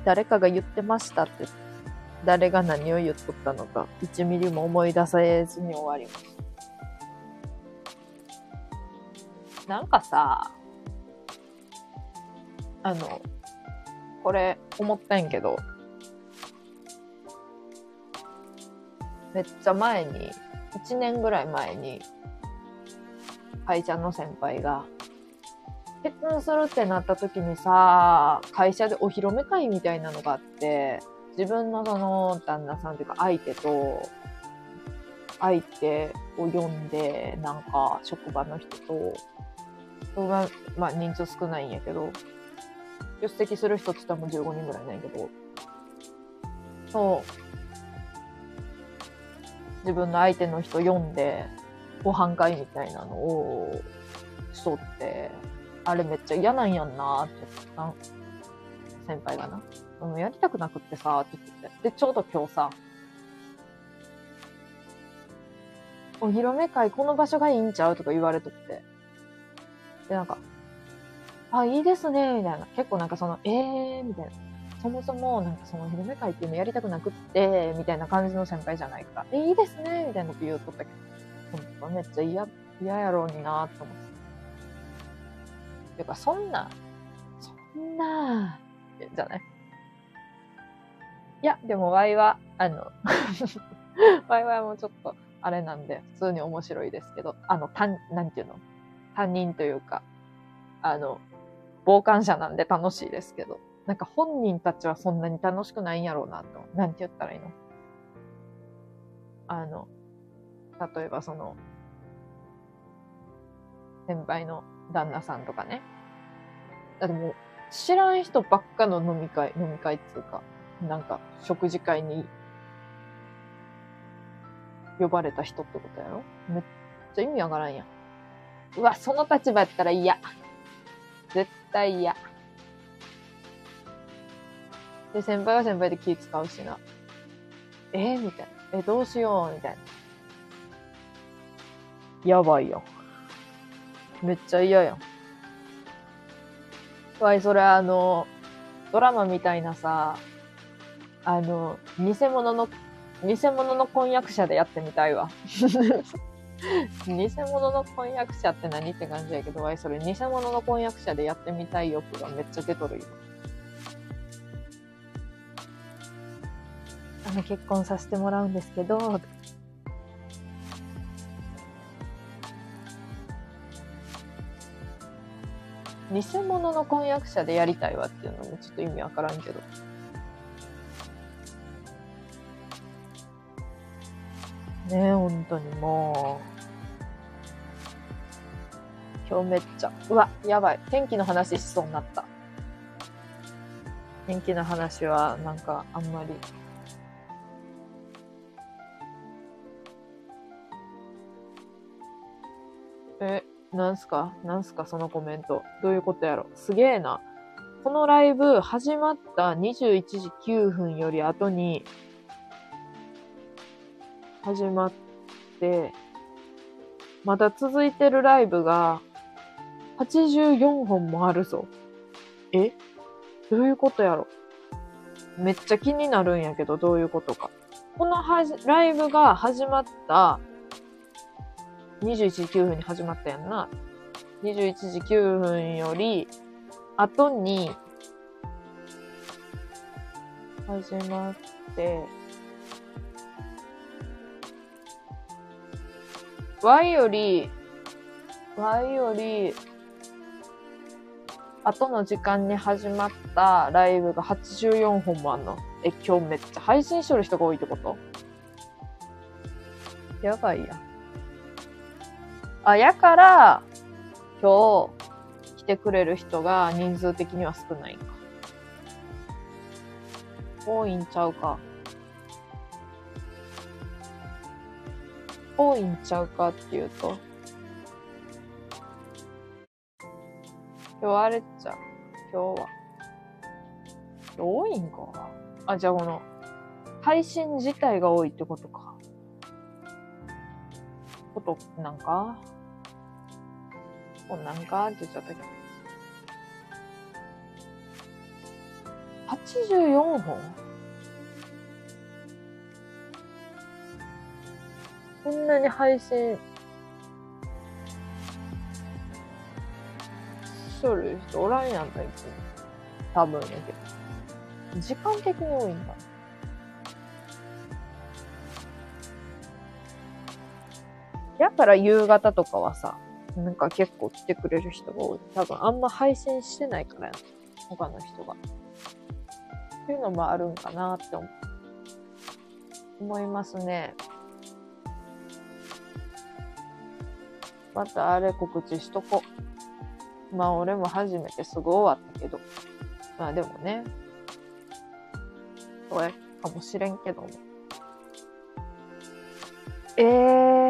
誰かが言ってましたって、誰が何を言っとったのか、1ミリも思い出せずに終わりました。なんかさ、あの、これ思ったんやけど、めっちゃ前に、1年ぐらい前に、会社の先輩が、結婚するってなった時にさ、会社でお披露目会みたいなのがあって、自分のその旦那さんというか相手と、相手を呼んで、なんか職場の人と、人が、まあ人数少ないんやけど、出席する人って言ったらもう15人ぐらいなんやけど、そう、自分の相手の人呼んで、ご飯会みたいなのをしとって、あれめっちゃ嫌なんやんなって言った先輩がな。うん、やりたくなくってさ、って言って。で、ちょうど今日さ、お披露目会この場所がいいんちゃう？とか言われとって。で、なんか、あ、いいですね、みたいな。結構なんかその、えー、みたいな。そもそも、なんかそのお披露目会っていうのやりたくなくって、みたいな感じの先輩じゃないか、え、いいですね、みたいなこと言うとったけど、ほんとめっちゃ嫌、嫌やろうになって思って。ていうか、そんな、そんな、じゃない。いや、でも、ワイは、あの、ワイワイもちょっと、あれなんで、普通に面白いですけど、あの、たん、なんていうの？担任というか、あの、傍観者なんで楽しいですけど、なんか本人たちはそんなに楽しくないんやろうなと。なんて言ったらいいの？あの、例えばその、先輩の旦那さんとかね。だってもう、知らん人ばっかの飲み会、飲み会っつうか、なんか食事会に呼ばれた人ってことやろ？めっちゃ意味わからんやん。うわ、その立場やったら嫌。絶対嫌。で、先輩は先輩で気使うしな。え？ーみたいな。え、どうしよう？みたいな。やばいよ。めっちゃ嫌やん。わい、それあの、ドラマみたいなさ、あの、偽物の、偽物の婚約者でやってみたいわ。偽物の婚約者って何って感じやけど、わい、それ偽物の婚約者でやってみたい欲がめっちゃ出とるよ。あの、結婚させてもらうんですけど、偽物の婚約者でやりたいわっていうのもちょっと意味わからんけど。ねえ、本当にもう。今日めっちゃ、うわ、やばい。天気の話しそうになった。天気の話は、なんか、あんまり。え、なんすか？なんすか？そのコメント。どういうことやろ？すげえな。このライブ始まった21時9分より後に始まって、まだ続いてるライブが84本もあるぞ。え？どういうことやろ？めっちゃ気になるんやけど、どういうことか。このはじライブが始まった21時9分に始まったやんな。21時9分より後に始まって、Y より、Y より、後の時間に始まったライブが84本もあんの。え、今日めっちゃ配信しとる人が多いってこと？やばいやん。あ、やから、今日来てくれる人が人数的には少ないか。多いんちゃうか。多いんちゃうかっていうと。今日あれっちゃ。今日は。多いんか。あ、じゃあこの、配信自体が多いってことか。ことなんかこんなんか？って言っちゃったけど。84本？こんなに配信しとる人おらんやん、最近。多分やけど。時間的に多いんだ。やから夕方とかはさ、なんか結構来てくれる人が多い。多分あんま配信してないからや。他の人が。っていうのもあるんかなって思いますね。またあれ告知しとこ。まあ俺も初めてすぐ終わったけど。まあでもね。そうやかもしれんけども。えー。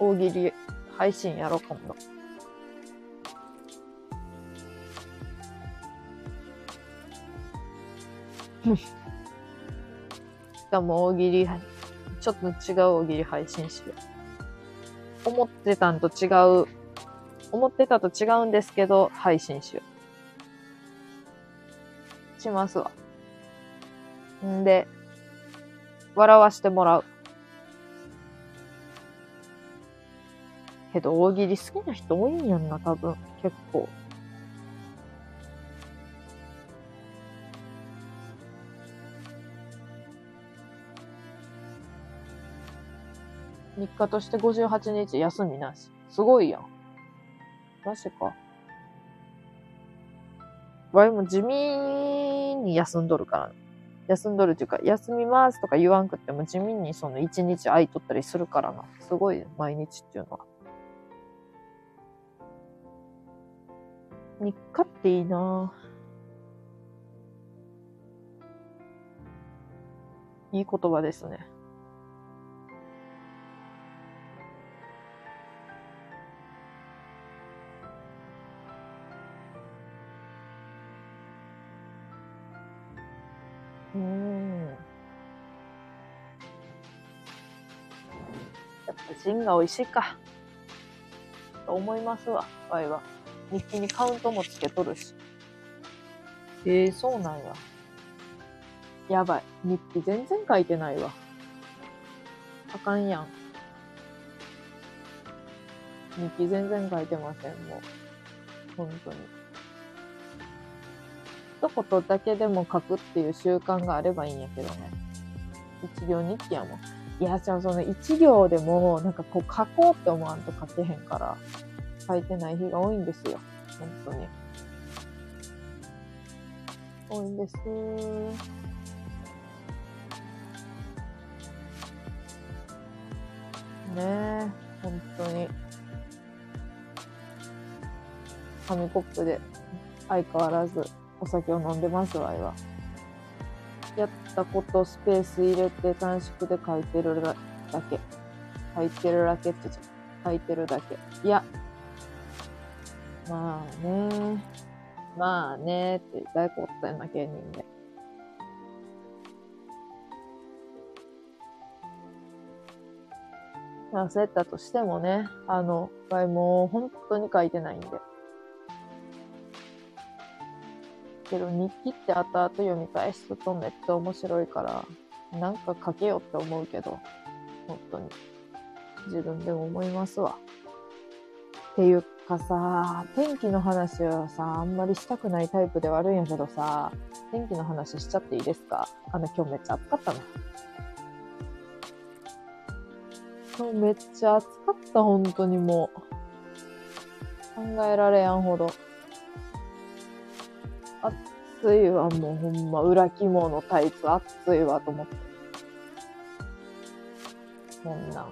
大喜利配信やろう、今度。しかも大喜利、ちょっと違う大喜利配信しよう。思ってたんと違う、思ってたと違うんですけど、配信しよう。しますわ。んで、笑わしてもらう。けど、大喜利好きな人多いんやんな、多分。結構。日課として58日休みなし。すごいやん。マジか。わいも地味に休んどるから。休んどるっていうか、休みますとか言わんくっても地味にその一日空いとったりするからな。すごい、毎日っていうのは。日課っていいなぁいい言葉ですね。うん。やっぱジンが美味しいか。と思いますわ、ワイは。日記にカウントもつけとるし。ええー、そうなんや。やばい。日記全然書いてないわ。あかんやん。日記全然書いてません、もう。本当に。一言だけでも書くっていう習慣があればいいんやけどね。一行日記やもん。いや、じゃあその一行でも、なんかこう書こうって思わんと書けへんから。書いてない日が多いんですよ。本当に。多いんです。ねえ、本当に。紙コップで相変わらずお酒を飲んでますわ、いは。やったことスペース入れて短縮で書いてるだけ。書いてるだけって言っちゃった書いてるだけ。いや、まあね。まあねって大根ったような芸人で。焦ったとしてもね、あの、場合もう本当に書いてないんで。けど日記って後々読み返すとめっちゃ面白いから、なんか書けよって思うけど、本当に。自分でも思いますわ。っていうかさ、天気の話はさ、あんまりしたくないタイプではあるんやけどさ、天気の話しちゃっていいですか？あの、今日めっちゃ暑かったな。今日めっちゃ暑かった、本当にもう。考えられやんほど。暑いわ、もうほんま、裏肝のタイツ暑いわ、と思って。こんなん。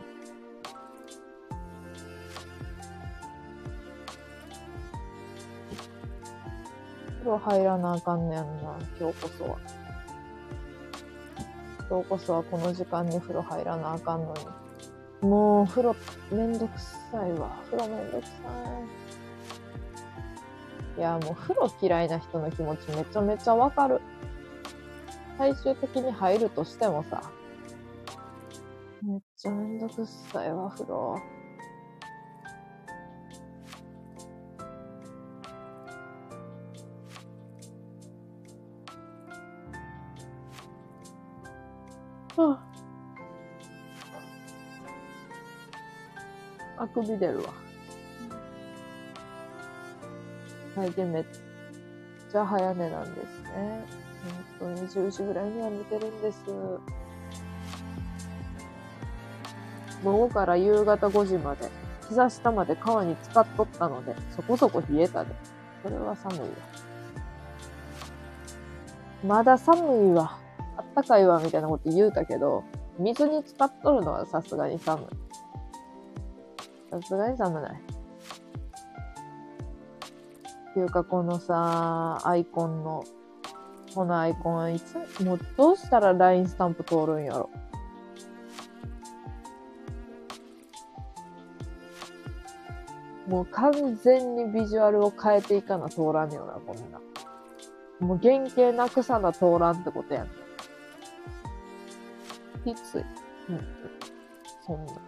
風呂入らなあかんねやんな、今日こそは。今日こそはこの時間に風呂入らなあかんのに。もう、風呂めんどくさいわ。風呂めんどくさい。いや、もう風呂嫌いな人の気持ちめちゃめちゃわかる。最終的に入るとしてもさ、めっちゃめんどくさいわ、風呂。あくび出るわ。最近めっちゃ早寝なんですね。本当に10時ぐらいには寝てるんです。午後から夕方5時まで、膝下まで川に浸かっとったので、そこそこ冷えたで。それは寒いわ。まだ寒いわ。あったかいわ、みたいなこと言うたけど、水に浸かっとるのはさすがに寒い。さすがに寒ない。っていうか、このさ、アイコンの、このアイコン、いつ、もうどうしたら LINE スタンプ通るんやろ。もう完全にビジュアルを変えていかな通らんよな、こんな。もう原型なくさな通らんってことやん。きつい。うん。そんな。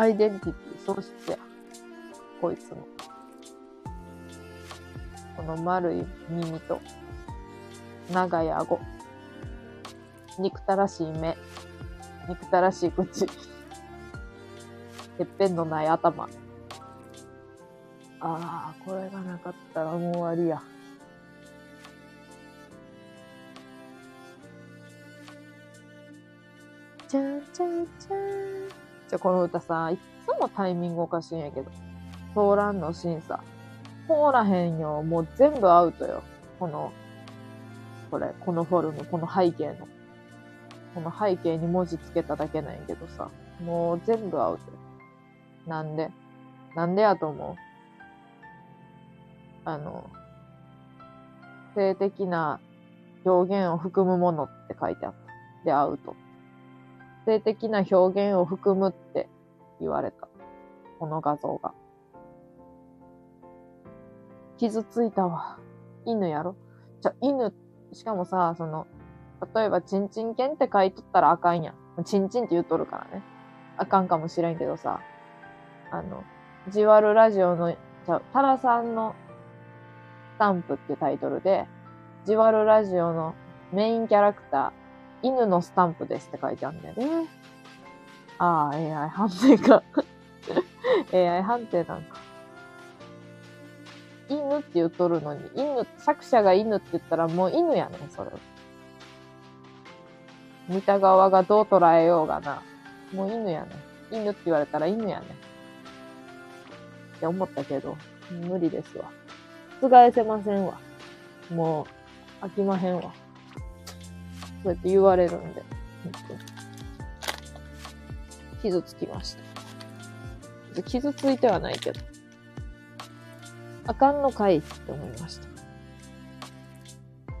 アイデンティティ、そうしてや。こいつの。この丸い耳と、長い顎。憎たらしい目。憎たらしい口。てっぺんのない頭。ああ、これがなかったらもう終わりや。じゃんじゃんじゃん。じゃ、この歌さ、いつもタイミングおかしいんやけど。通らんの審査。通らへんよ。もう全部アウトよ。この、これ、このフォルム、この背景の。この背景に文字つけただけなんやけどさ。もう全部アウトよ。なんで？なんでやと思う？あの、性的な表現を含むものって書いてあった。で、アウト。性的な表現を含むって言われた。この画像が。傷ついたわ。犬やろ？じゃ、犬、しかもさ、その、例えば、チンチン犬って書いとったらあかんやん。チンチンって言うとるからね。あかんかもしれんけどさ、あの、ジワルラジオの、じゃ、タラさんのスタンプっていうタイトルで、ジワルラジオのメインキャラクター、犬のスタンプですって書いてあるんだよね。ああ、AI 判定か。AI 判定なんか。犬って言っとるのに、犬、作者が犬って言ったらもう犬やねん、それ。見た側がどう捉えようがな。もう犬やねん。犬って言われたら犬やねん。って思ったけど、無理ですわ。覆せませんわ。もう、飽きまへんわ。そうやって言われるんで、本当に傷つきました。傷ついてはないけど。あかんのかいって思いました。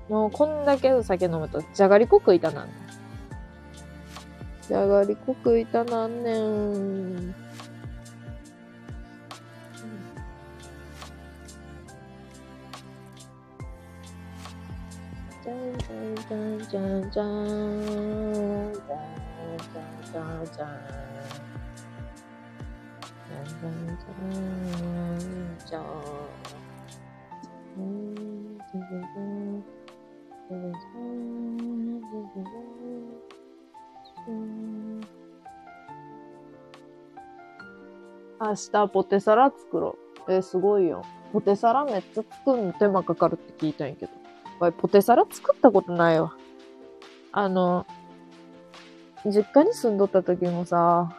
もうこんだけお酒飲むと、じゃがりこ食いたなんねん。じゃがりこ食いたなんねん。じゃんじゃんじゃんじゃんじゃん。じゃんじゃんじゃんじゃん。じゃんじゃんじゃん。うん明日ポテサラ作ろう。えーすごいよ。ポテサラめっちゃ作るの手間かかるって聞いたんやけど。わいポテサラ作ったことないわ。あの、実家に住んどった時もさ、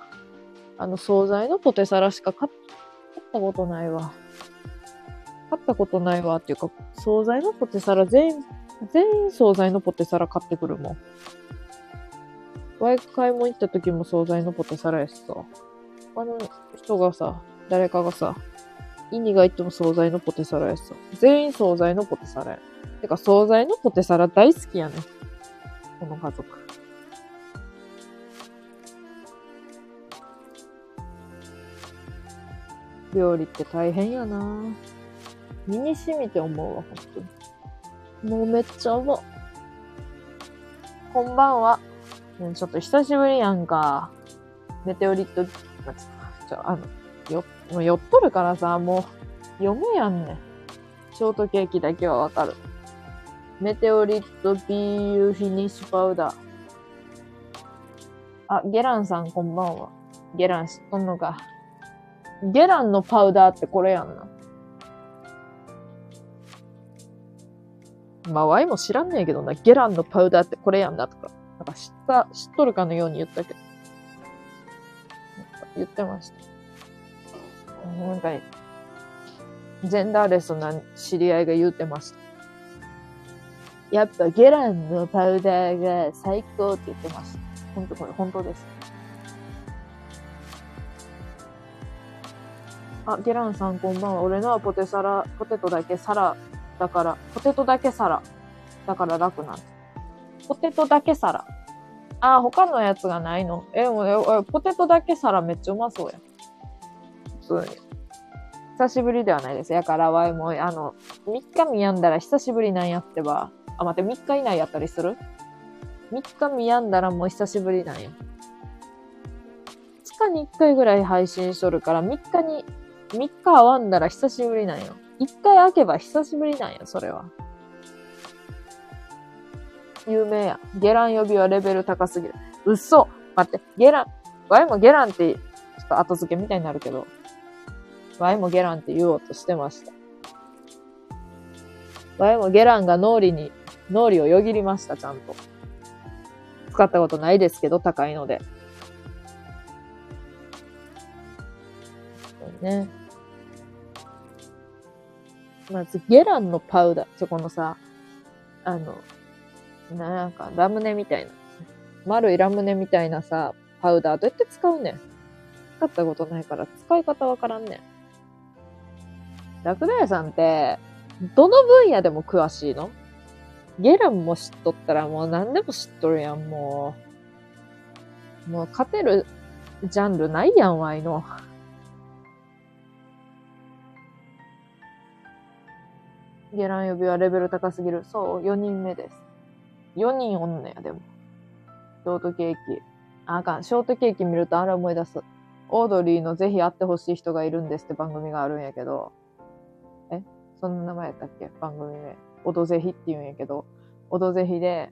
あの、惣菜のポテサラしか買ったことないわ。買ったことないわっていうか、惣菜のポテサラ全員、全員惣菜のポテサラ買ってくるもん。ワイ買い物行った時も惣菜のポテサラやしさ。他の人がさ、誰かがさ、イニが行っても惣菜のポテサラやしさ。全員惣菜のポテサラや。てか、惣菜のポテサラ大好きやね。この家族。料理って大変やな身に染みて思うわ、本当に。もうめっちゃ思う。こんばんは。ちょっと久しぶりやんか。メテオリット、あちょ、あの、よ、もう酔っとるからさ、もう、読むやんね。ショートケーキだけはわかる。メテオリット BU フィニッシュパウダー。あ、ゲランさんこんばんは。ゲラン知っとんのか。ゲランのパウダーってこれやんな。まあ、ワイも知らんねんけどな。ゲランのパウダーってこれやんなとか。なんか知った、知っとるかのように言ったけど。なんか言ってました。なんか、ジェンダーレスな知り合いが言ってました。やっぱゲランのパウダーが最高って言ってました。本当これ本当です。あ、ゲランさんこんばんは。俺のはポテサラ、ポテトだけサラだから、ポテトだけサラだから楽なんポテトだけサラ。あ、他のやつがないの？え、もうポテトだけサラめっちゃうまそうや。普通に。久しぶりではないです。やからわいも、あの、3日見やんだら久しぶりなんやってば。あ、待って、3日以内やったりする ?3 日見やんだらもう久しぶりなんや。2日に1回ぐらい配信しとるから、3日に、3日会わんだら久しぶりなんよ。1回開けば久しぶりなんよ、それは。有名や。ゲラン呼びはレベル高すぎる。嘘待って、ゲラン、ワイもゲランって、ちょっと後付けみたいになるけど、ワイもゲランって言おうとしてました。ワイもゲランが脳裏に、脳裏をよぎりました、ちゃんと。使ったことないですけど、高いので。ね。まず、ゲランのパウダー。ちょ、このさ、あの、なんか、ラムネみたいな。丸いラムネみたいなさ、パウダーどうやって使うねん使ったことないから使い方わからんねん。ラクダ屋さんって、どの分野でも詳しいの？ゲランも知っとったらもう何でも知っとるやん、もう。もう勝てるジャンルないやん、わいの。ゲラン呼びはレベル高すぎる。そう、4人目です。4人おんねや、でも。ショートケーキ。ああかん。ショートケーキ見るとあれ思い出す。オードリーのぜひ会ってほしい人がいるんですって番組があるんやけど。え？そんな名前やったっけ？番組名。オドぜひって言うんやけど。オドぜひで、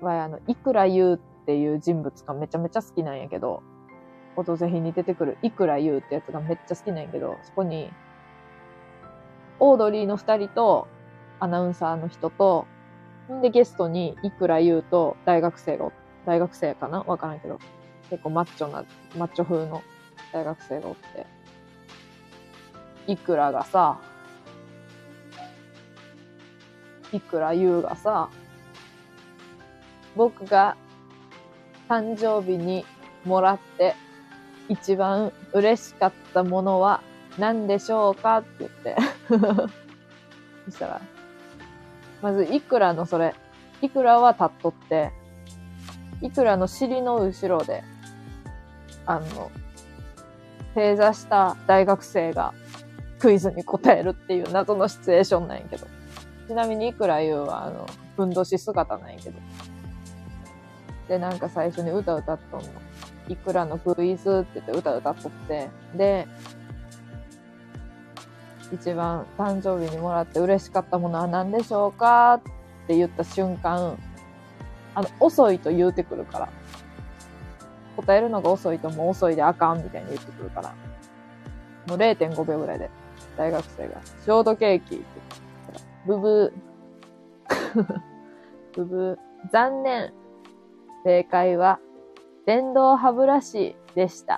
はあの、いくら言うっていう人物がめちゃめちゃ好きなんやけど、オドぜひに出てくるいくら言うってやつがめっちゃ好きなんやけど、そこに、オードリーの二人と、アナウンサーの人と、んでゲストにいくら言うと大学生がお、大学生かな？わからんけど、結構マッチョな、マッチョ風の大学生がおって、いくらがさ、いくら言うがさ、僕が誕生日にもらって一番嬉しかったものは何でしょうかって言って。そしたら、まずいくらのそれ、いくらは立っとって、いくらの尻の後ろで、あの、正座した大学生がクイズに答えるっていう謎のシチュエーションなんやけど。ちなみにいくら言うは、あの、ふんどし姿なんやけど。で、なんか最初に歌歌っとんの。いくらのクイズって言って歌歌っとって。で、一番誕生日にもらって嬉しかったものは何でしょうかって言った瞬間、あの、遅いと言うてくるから。答えるのが遅いともう遅いであかんみたいに言ってくるから。もう0.5秒ぐらいで、大学生が、ショートケーキ、ブブー。ブブー。残念。正解は、電動歯ブラシでした。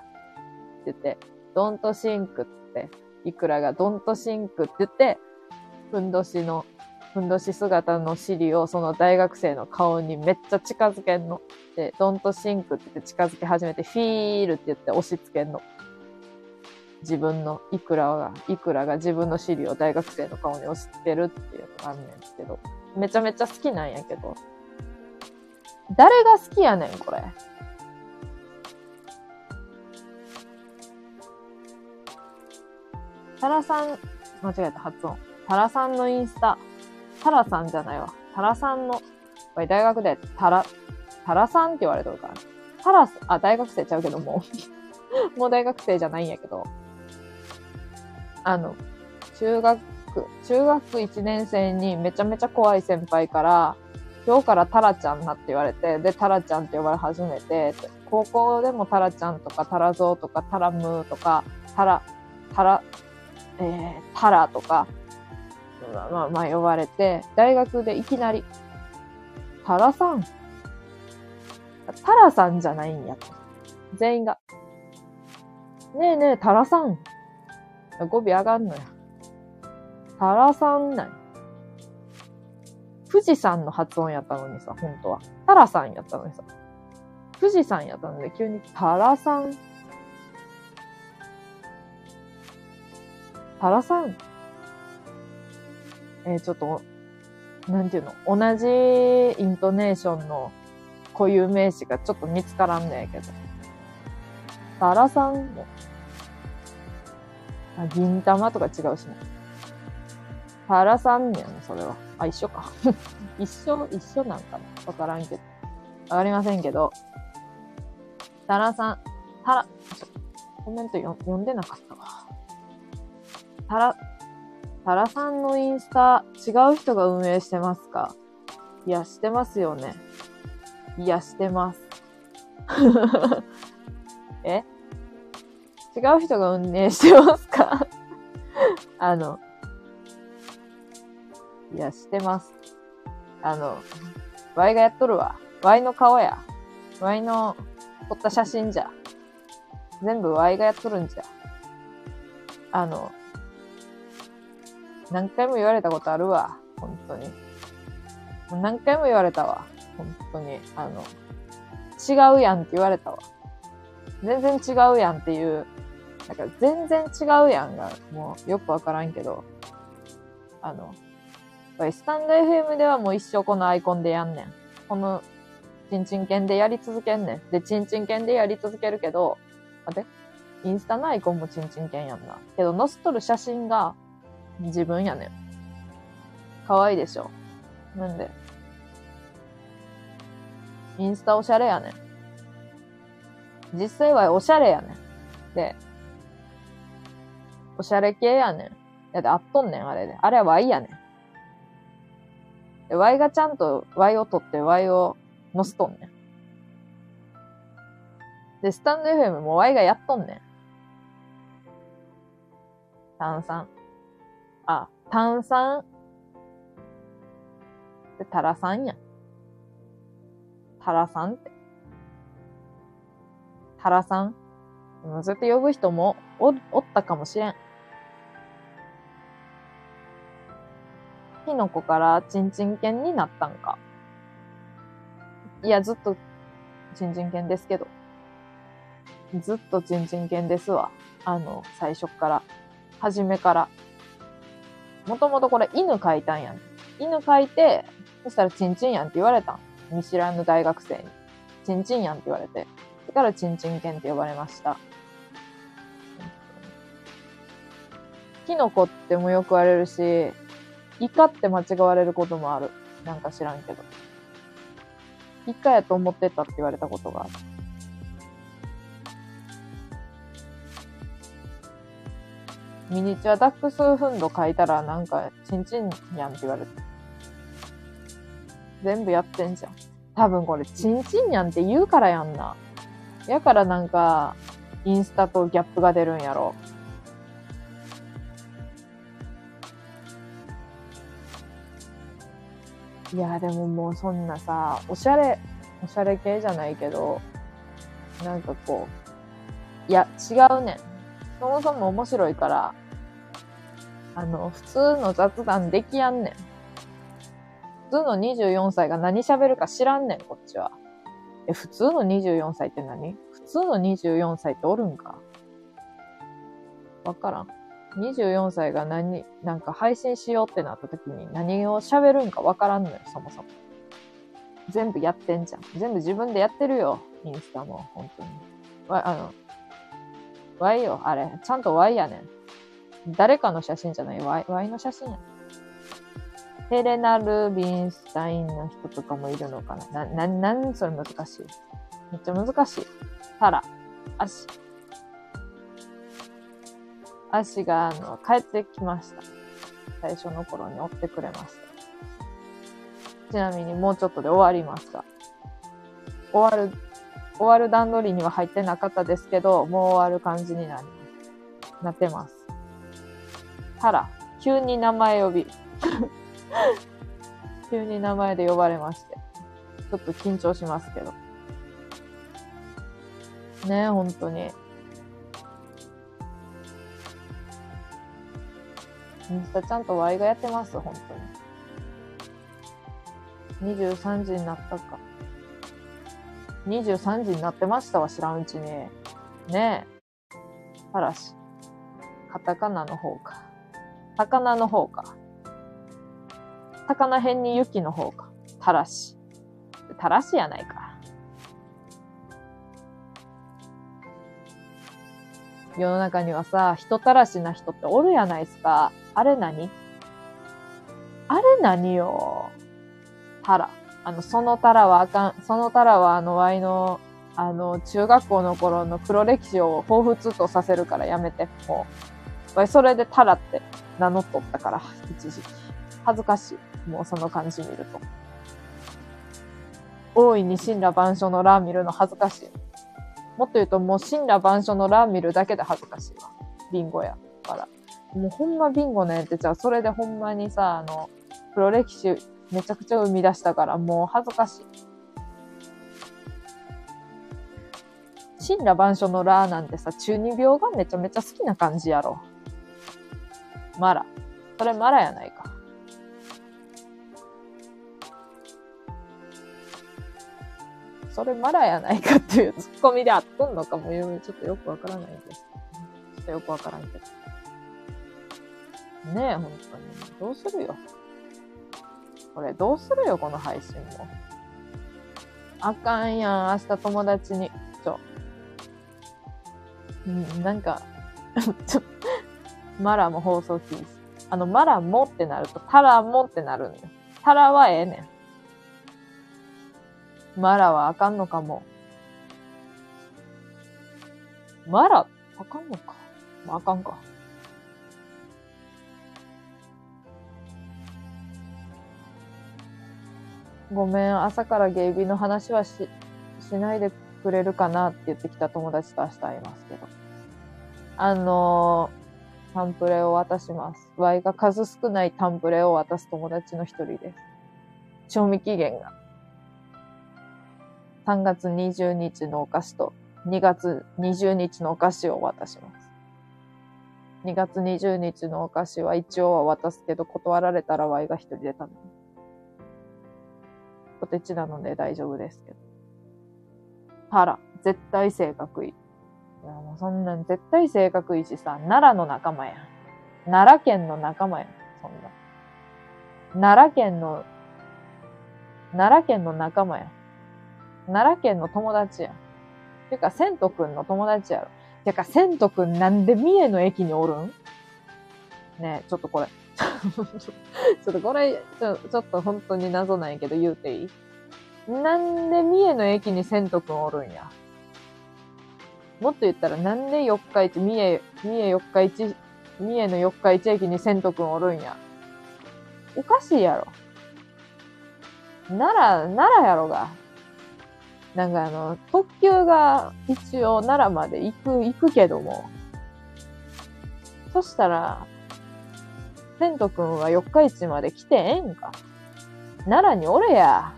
って言って、 Don't think って、いくらが Don't think って言って、ふんどしの、ふんどし姿の尻をその大学生の顔にめっちゃ近づけんの。で、 Don't think って言って近づき始めて、 feel って言って押し付けんの。自分の、いくらが、いくらが自分の尻を大学生の顔に押し付けるっていうのがあんねんけど、めちゃめちゃ好きなんやけど、誰が好きやねん、これ？タラさん、間違えた、発音。タラさんのインスタ。タラさんじゃないわ。タラさんの、これ大学でタラ、タラさんって言われてるから。タラス、あ、大学生ちゃうけどもう、もう大学生じゃないんやけど。あの、中学、中学1年生にめちゃめちゃ怖い先輩から、今日からタラちゃんなって言われて、で、タラちゃんって呼ばれ始めて、高校でもタラちゃんとかタラゾウとかタラムーとか、タラ、タラ、えー、タラとか、まあまあまあ呼ばれて、大学でいきなり、タラさんタラさんじゃないんや。全員が。ねえねえ、タラさん。語尾上がんのや。タラさんなん富士山の発音やったのにさ、本当は。タラさんやったのにさ。富士山やったので、急にタラさん。タラさん。えー、ちょっと、なんていうの？同じイントネーションの固有名詞がちょっと見つからんねんけど。タラさんも。あ、銀玉とか違うしね。タラさんねん、それは。あ、一緒か。一緒、一緒なんかなわからんけど。わかりませんけど。タラさん、タラ、コメント読んでなかったわ。タラ、タラさんのインスタ、違う人が運営してますか？いや、してますよね。いや、してます。え？違う人が運営してますか？あの、いや、してます。あの、ワイがやっとるわ。ワイの顔や。ワイの撮った写真じゃ。全部ワイがやっとるんじゃ。あの、何回も言われたことあるわ。本当に。もう何回も言われたわ。本当に。あの、違うやんって言われたわ。全然違うやんっていう、なんか全然違うやんが、もうよくわからんけど、あの、スタンド FM ではもう一生このアイコンでやんねん。この、チンチン犬でやり続けんねん。で、チンチン犬でやり続けるけど、待って、インスタのアイコンもチンチン犬やんな。けど、載せとる写真が自分やねん。可愛いでしょ。なんで、インスタおしゃれやねん。実際はおしゃれやねん。で、おしゃれ系やねん。やで、あっとんねん、あれで。あれは Y やねん。で、Y がちゃんと Y を取って Y を乗せとんねん。で、スタンド FM も Y がやっとんねん。炭酸。あ、炭酸。で、タラ酸やん。タラさんって。タラさんそうやって呼ぶ人もおおったかもしれん。キノコからチンチン犬になったんか？いや、ずっとチンチン犬ですけど。ずっとチンチン犬ですわ。あの、最初から。初めから。もともとこれ犬描いたんやん。犬描いて、そしたらチンチンやんって言われたん。見知らぬ大学生に、チンチンやんって言われて、だからチンチン犬って呼ばれました。キノコってもよく言われるし、イカって間違われることもある。なんか知らんけど。イカやと思ってたって言われたことがある。ミニチュアダックスフンド書いたらなんか、チンチンやんって言われて。全部やってんじゃん。多分これ、チンチンにゃんって言うからやんな。やからなんか、インスタとギャップが出るんやろ。いや、でももうそんなさ、おしゃれ、おしゃれ系じゃないけど、なんかこう、いや、違うねん。そもそも面白いから、あの、普通の雑談できやんねん普。通の24歳が何喋るか知らんねん、こっちは。え、普通の24歳って何？普通の24歳っておるんか？わからん。24歳が何、なんか配信しようってなった時に何を喋るんかわからんのよ、そもそも。全部やってんじゃん。全部自分でやってるよ、インスタも、本当に。わ、あの、Y よ、あれ。ちゃんと Y やねん。誰かの写真じゃない、Y、Y の写真や。ヘレナ・ルビンスタインの人とかもいるのかなな、な、なんそれ難しい。めっちゃ難しい。タラ、足。足が、あの、帰ってきました。最初の頃に追ってくれましたちなみにもうちょっとで終わりますが。終わる、終わる段取りには入ってなかったですけど、もう終わる感じになります。なってます。たら、急に名前呼び。急に名前で呼ばれまして。ちょっと緊張しますけど。ね、本当に。インスタちゃんと Y がやってます、本当に。23時になったか。23時になってましたわ、知らんうちに。ねえ。嵐。カタカナの方か。魚の方か。魚辺に雪の方か。たらし。たらしやないか。世の中にはさ、人たらしな人っておるやないですか。あれ何？あれ何よ？たら。あの、そのたらはあかん。そのたらはあの、ワイの、あの、中学校の頃の黒歴史を彷彿とさせるからやめて。もう。わいそれでたらって名乗っとったから、一時期。恥ずかしい。もうその感じ見ると。大いに神羅万象のラー見るの恥ずかしい。もっと言うともう神羅万象のラー見るだけで恥ずかしいわ。ビンゴやから。もうほんまビンゴねってじゃあそれでほんまにさ、あの、黒歴史めちゃくちゃ生み出したからもう恥ずかしい。神羅万象のラーなんてさ、中二病がめちゃめちゃ好きな感じやろ。マラ。それマラやないか。それマラやないかっていうツッコミであっとんのかもちょっとよくわからないです。ちょっとよくわからんけど。ねえ、本当に。どうするよ？これどうするよ、この配信も。あかんやん、明日友達に。ちょ。うん、なんか、ちょ、マラも放送禁止。あの、マラもってなると、タラもってなるんよ。タラはええねん。マラはあかんのかも。マラ、あかんのか。まあ、あかんか。ごめん、朝からゲイビの話はし、しないでくれるかなって言ってきた友達と明日会いますけど。あのー、タンプレを渡します。Y が数少ないタンプレを渡す友達の一人です。賞味期限が。3月20日のお菓子と2月20日のお菓子を渡します。2月20日のお菓子は一応は渡すけど断られたら Y が一人で食べる。ポテチなので大丈夫ですけど。タラ、絶対性格いい。いやもうそんなん絶対性格いいしさ、奈良の仲間やん。奈良県の仲間やん。そんな。奈良県の、奈良県の仲間やん。奈良県の友達やん。てか、千とくんの友達やろ。てか、千とくんなんで三重の駅におるん？ねえ、ちょっとこれ。ちょっとこれちょ、ちょっと本当に謎なんやけど言うていい？なんで三重の駅に千とくんおるんや？もっと言ったらなんで四日市、三重、三重四日市、三重の四日市駅に千とくんおるんや？おかしいやろ。奈良、奈良やろが。なんかあの、特急が一応奈良まで行く、行くけども。そしたら、千とくんは四日市まで来てええんか。奈良におれや。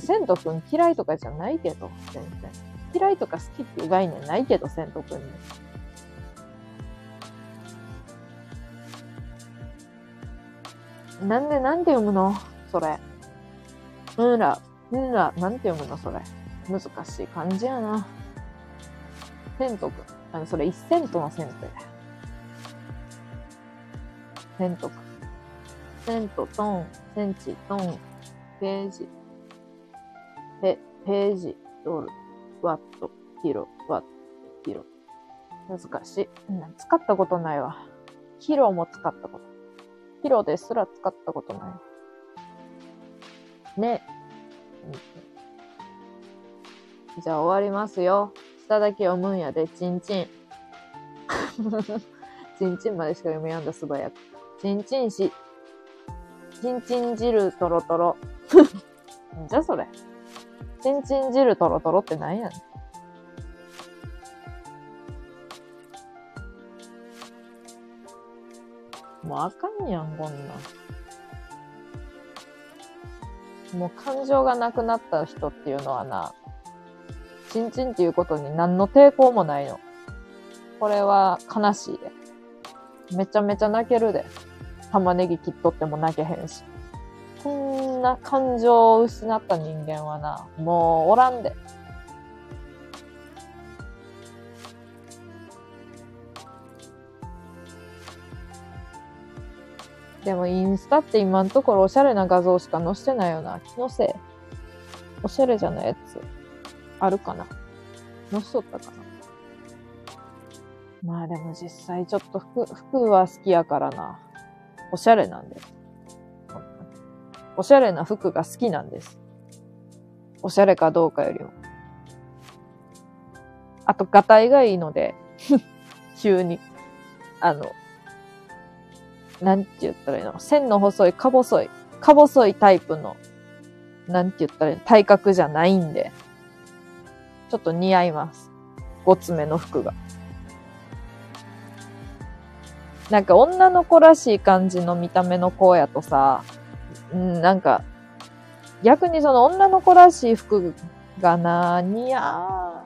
千とくん嫌いとかじゃないけど、全然。嫌いとか好きっていう概念ないけど、千とくんに。なんで、なんて読むの？それ。うんら、んら、なんて読むのそれ。難しい漢字やな。セントくん。あの、それ一セントのセントや。セントくん。セント、トン、センチ、トン、ページ、ペ、ページ、ドル、ワット、キロ、ワット、キロ。難しい。使ったことないわ。キロも使ったこと。キロですら使ったことない。ね。じゃあ終わりますよ。下だけ読むんやで、ちんちん。ちんちんまでしか読めやんだ、素早く。ちんちんし。ち んちん汁とろとろ。じゃそれ。ちんちん汁トロトロってなんやねん。もうあかんやん、こんなん。もう感情がなくなった人っていうのはな、ちんちんっていうことに何の抵抗もないの。これは悲しいで。めちゃめちゃ泣けるで。玉ねぎ切っとっても泣けへんし。こんな感情を失った人間はな、もうおらんで。でもインスタって今のところおしゃれな画像しか載せてないよな。気のせい。おしゃれじゃないやつ、あるかな載せとったかなまあでも実際ちょっと服、服は好きやからな。おしゃれなんです。おしゃれな服が好きなんです。おしゃれかどうかよりも。あと、ガタイがいいので 急に。あの、なんて言ったらいいの？線の細い、か細い、か細いタイプの、なんて言ったらいいの？体格じゃないんで、ちょっと似合います。ごつめの服が。なんか女の子らしい感じの見た目の子やとさ、うん、なんか、逆にその女の子らしい服がな、似合、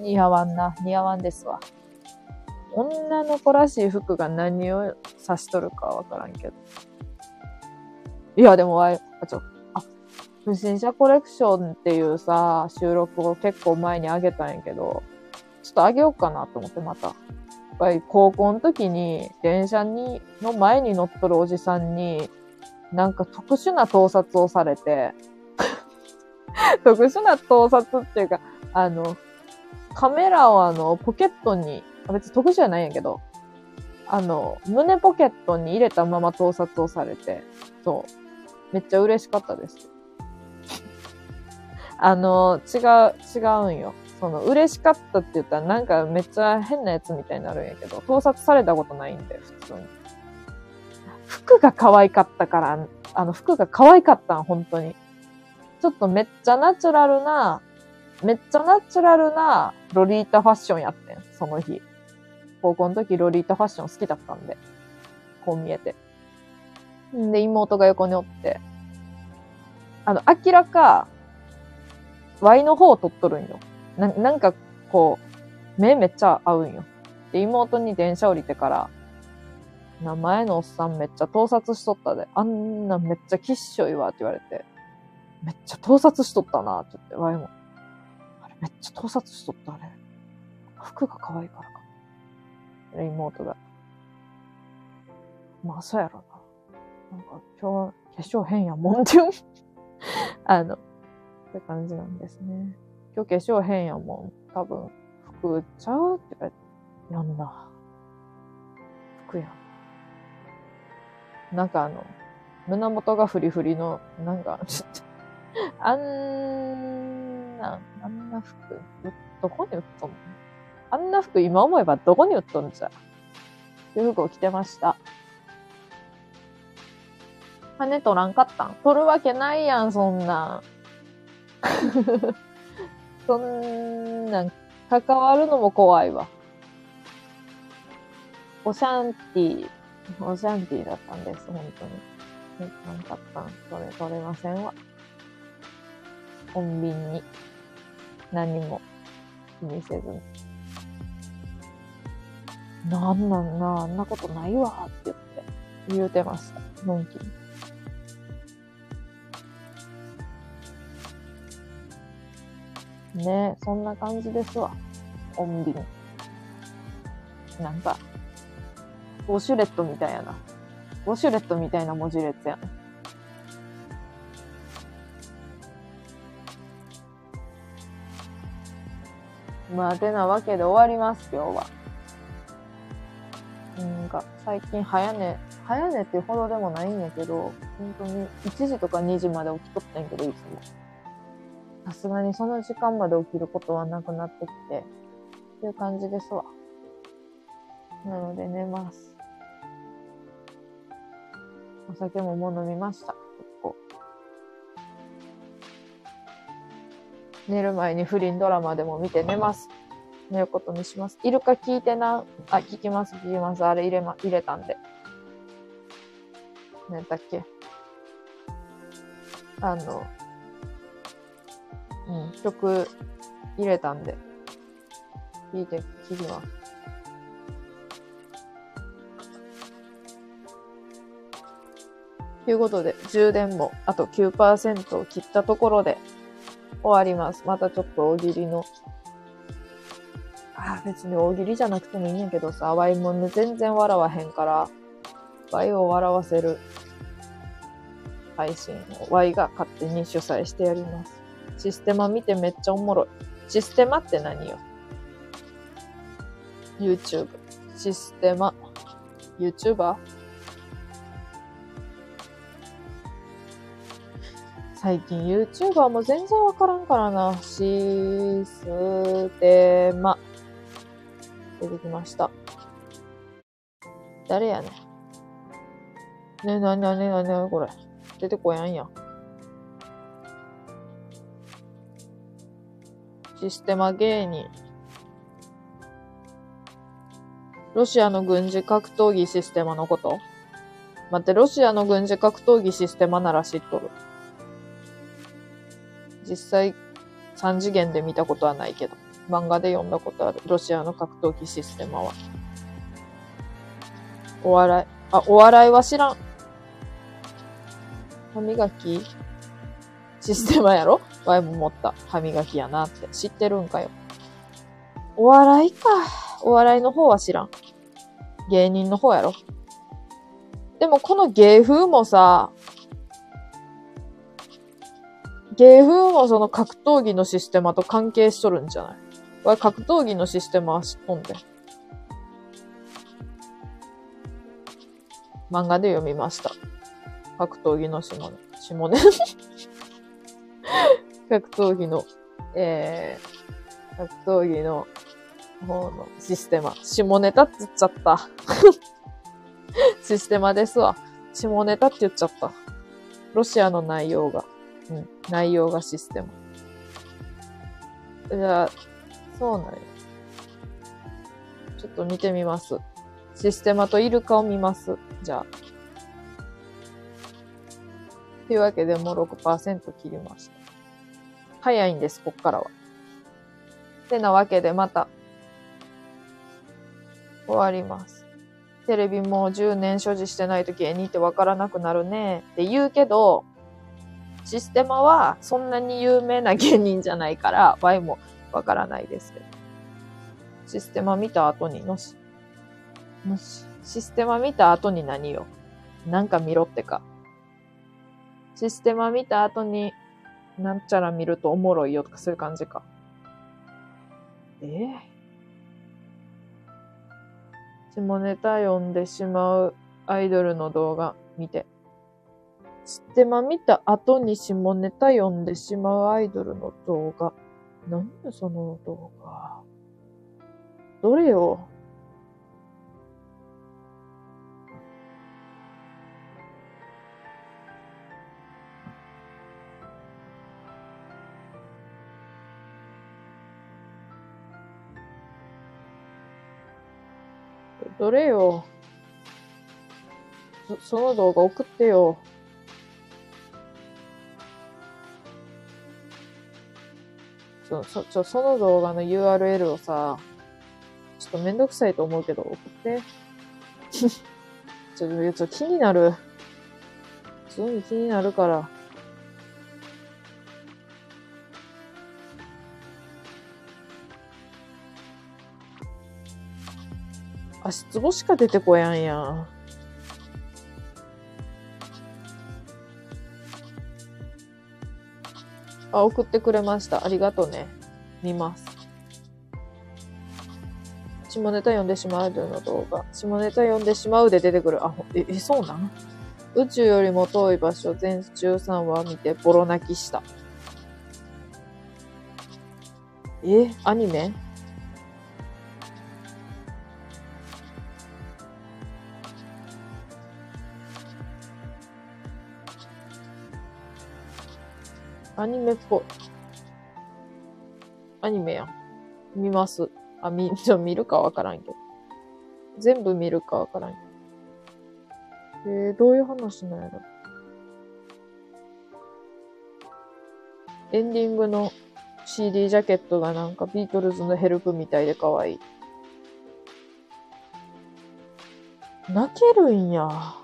似合わんな、似合わんですわ。女の子らしい服が何を指しとるかわからんけど。いや、でもあ、あ、ちょ、あ、不審者コレクションっていうさ、収録を結構前にあげたんやけど、ちょっとあげようかなと思ってまた。やっぱり高校の時に電車に、の前に乗っとるおじさんに、なんか特殊な盗撮をされて 特殊な盗撮っていうか、あの、カメラをあの、ポケットに別に特殊じゃないんやけど、あの、胸ポケットに入れたまま盗撮をされて、そう。めっちゃ嬉しかったです。あの、違う、違うんよ。その、嬉しかったって言ったらなんかめっちゃ変なやつみたいになるんやけど、盗撮されたことないんで、普通に。服が可愛かったから、あの、服が可愛かったん、本当に。ちょっとめっちゃナチュラルな、めっちゃナチュラルなロリータファッションやってん、その日。高校の時ロリータファッション好きだったんで、こう見えて。んで、妹が横におって、あの、明らか、Y の方を取っとるんよ。な、なんか、こう、目めっちゃ合うんよ。で、妹に電車降りてから、名前のおっさんめっちゃ盗撮しとったで、あんなめっちゃきっしょいわって言われて、めっちゃ盗撮しとったなって言って、ワイも。あれめっちゃ盗撮しとったあれ。服が可愛いからか。妹が。まあ、そうやろな。なんか、今日、化粧変やもんっていう あの、って感じなんですね。今日化粧変やもん。多分、服ちゃうって言われて、やんな。服やん。なんかあの、胸元がフリフリの、なんか、あんな、あんな服、どこに売っとんの？あんな服今思えばどこに売っとんじゃ。っていう服を着てました。羽取らんかったん取るわけないやん、そんな。そんなん、関わるのも怖いわ。オシャンティー、オシャンティーだったんです、本当に。取らんかったんそれ取れませんわ。穏便に。何も気にせずに。なんなんな、あんなことないわって言って、言うてました。のんきに。ねそんな感じですわ。穏便。なんか、ウォシュレットみたいやな。ウォシュレットみたいな文字列やな。まあ、てなわけで終わります、今日は。なんか最近早寝、早寝っていうほどでもないんやけど、本当に1時とか2時まで起きとったんやけど、いつも。さすがにその時間まで起きることはなくなってきて、っていう感じですわ。なので寝ます。お酒ももう飲みました。結構。寝る前に不倫ドラマでも見て寝ます。寝ることにします。イルカ聞いてな、あ、聞きます、聞きます。あれ入れま、入れたんで。何だっけあの、うん、曲入れたんで、聞いて、聞きます。ということで、充電もあと9%を切ったところで終わります。またちょっと大喜利の、あ、別に大喜利じゃなくてもいいんやけどさ、ワイも全然笑わへんから、ワイを笑わせる配信をワイが勝手に主催してやります。システマ見てめっちゃおもろい。システマって何よ ?YouTube。システマ。YouTuber? 最近 YouTuber も全然わからんからな。システマ。出てきました。誰やねん。ねえ、なになになになにこれ。出てこやんやん。システマ芸人。ロシアの軍事格闘技システマのこと待って、ロシアの軍事格闘技システマなら知っとる。実際、三次元で見たことはないけど、漫画で読んだことある。ロシアの格闘技システマは。お笑い。あ、お笑いは知らん。歯磨き？システマやろ？ワイも持った。歯磨きやなって。知ってるんかよ。お笑いか。お笑いの方は知らん。芸人の方やろ。でもこの芸風もさ、芸風もその格闘技のシステマと関係しとるんじゃない？わい格闘技のシステマは知っとんで。漫画で読みました。格闘技の下根。下根 格闘技の、えー、格闘技の方のシステマ。下ネタって言っちゃった。システマですわ。下ネタって言っちゃった。ロシアの内容が。うん。内容がシステマ。じゃあ、そうなんよ。ちょっと見てみます。システマとイルカを見ます。じゃあ。というわけでもう6%切りました。早いんです、こっからは。てなわけでまた、終わります。テレビも10年所持してないと芸人ってわからなくなるねって言うけど、システマはそんなに有名な芸人じゃないから、Y もわからないですけど。システマ見た後にのし、のし、システマ見た後に何よ。なんか見ろってか。システマ見た後に、なんちゃら見るとおもろいよとかそういう感じか。えー下ネタ読んでしまうアイドルの動画見て。システマ見た後に下ネタ読んでしまうアイドルの動画。何よ、その動画。どれよ？どれよ？そその動画送ってよ。そ、そ、ちょ、その動画の URL をさ、ちょっとめんどくさいと思うけど、送って。ちょっと、ちょ気になる。すごい気になるから。足つぼしか出てこやんやん。あ、送ってくれました。ありがとうね。見ます。下ネタ読んでしまうの動画。下ネタ読んでしまうで出てくる。あ、え、え、そうなん？宇宙よりも遠い場所全中3話見てボロ泣きした。え、アニメ？アニメっぽい。アニメやん。見ます。あ、み、ちょ、見るかわからんけど。全部見るかわからんけど。えー、どういう話なんやろ？エンディングの CD ジャケットがなんかビートルズのヘルプみたいで可愛い。泣けるんや。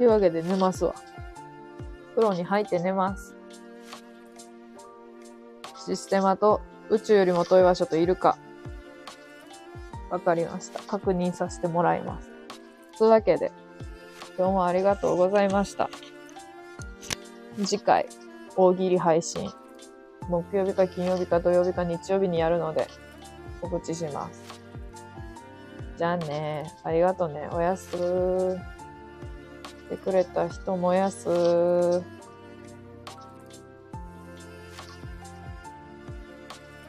というわけで寝ますわ。風呂に入って寝ます。システマと宇宙よりも遠い場所といるか。わかりました。確認させてもらいます。というわけで、今日もありがとうございました。次回、大喜利配信。木曜日か金曜日か土曜日か日曜日にやるので、告知します。じゃあね。ありがとね。おやす。ってくれた人もやす。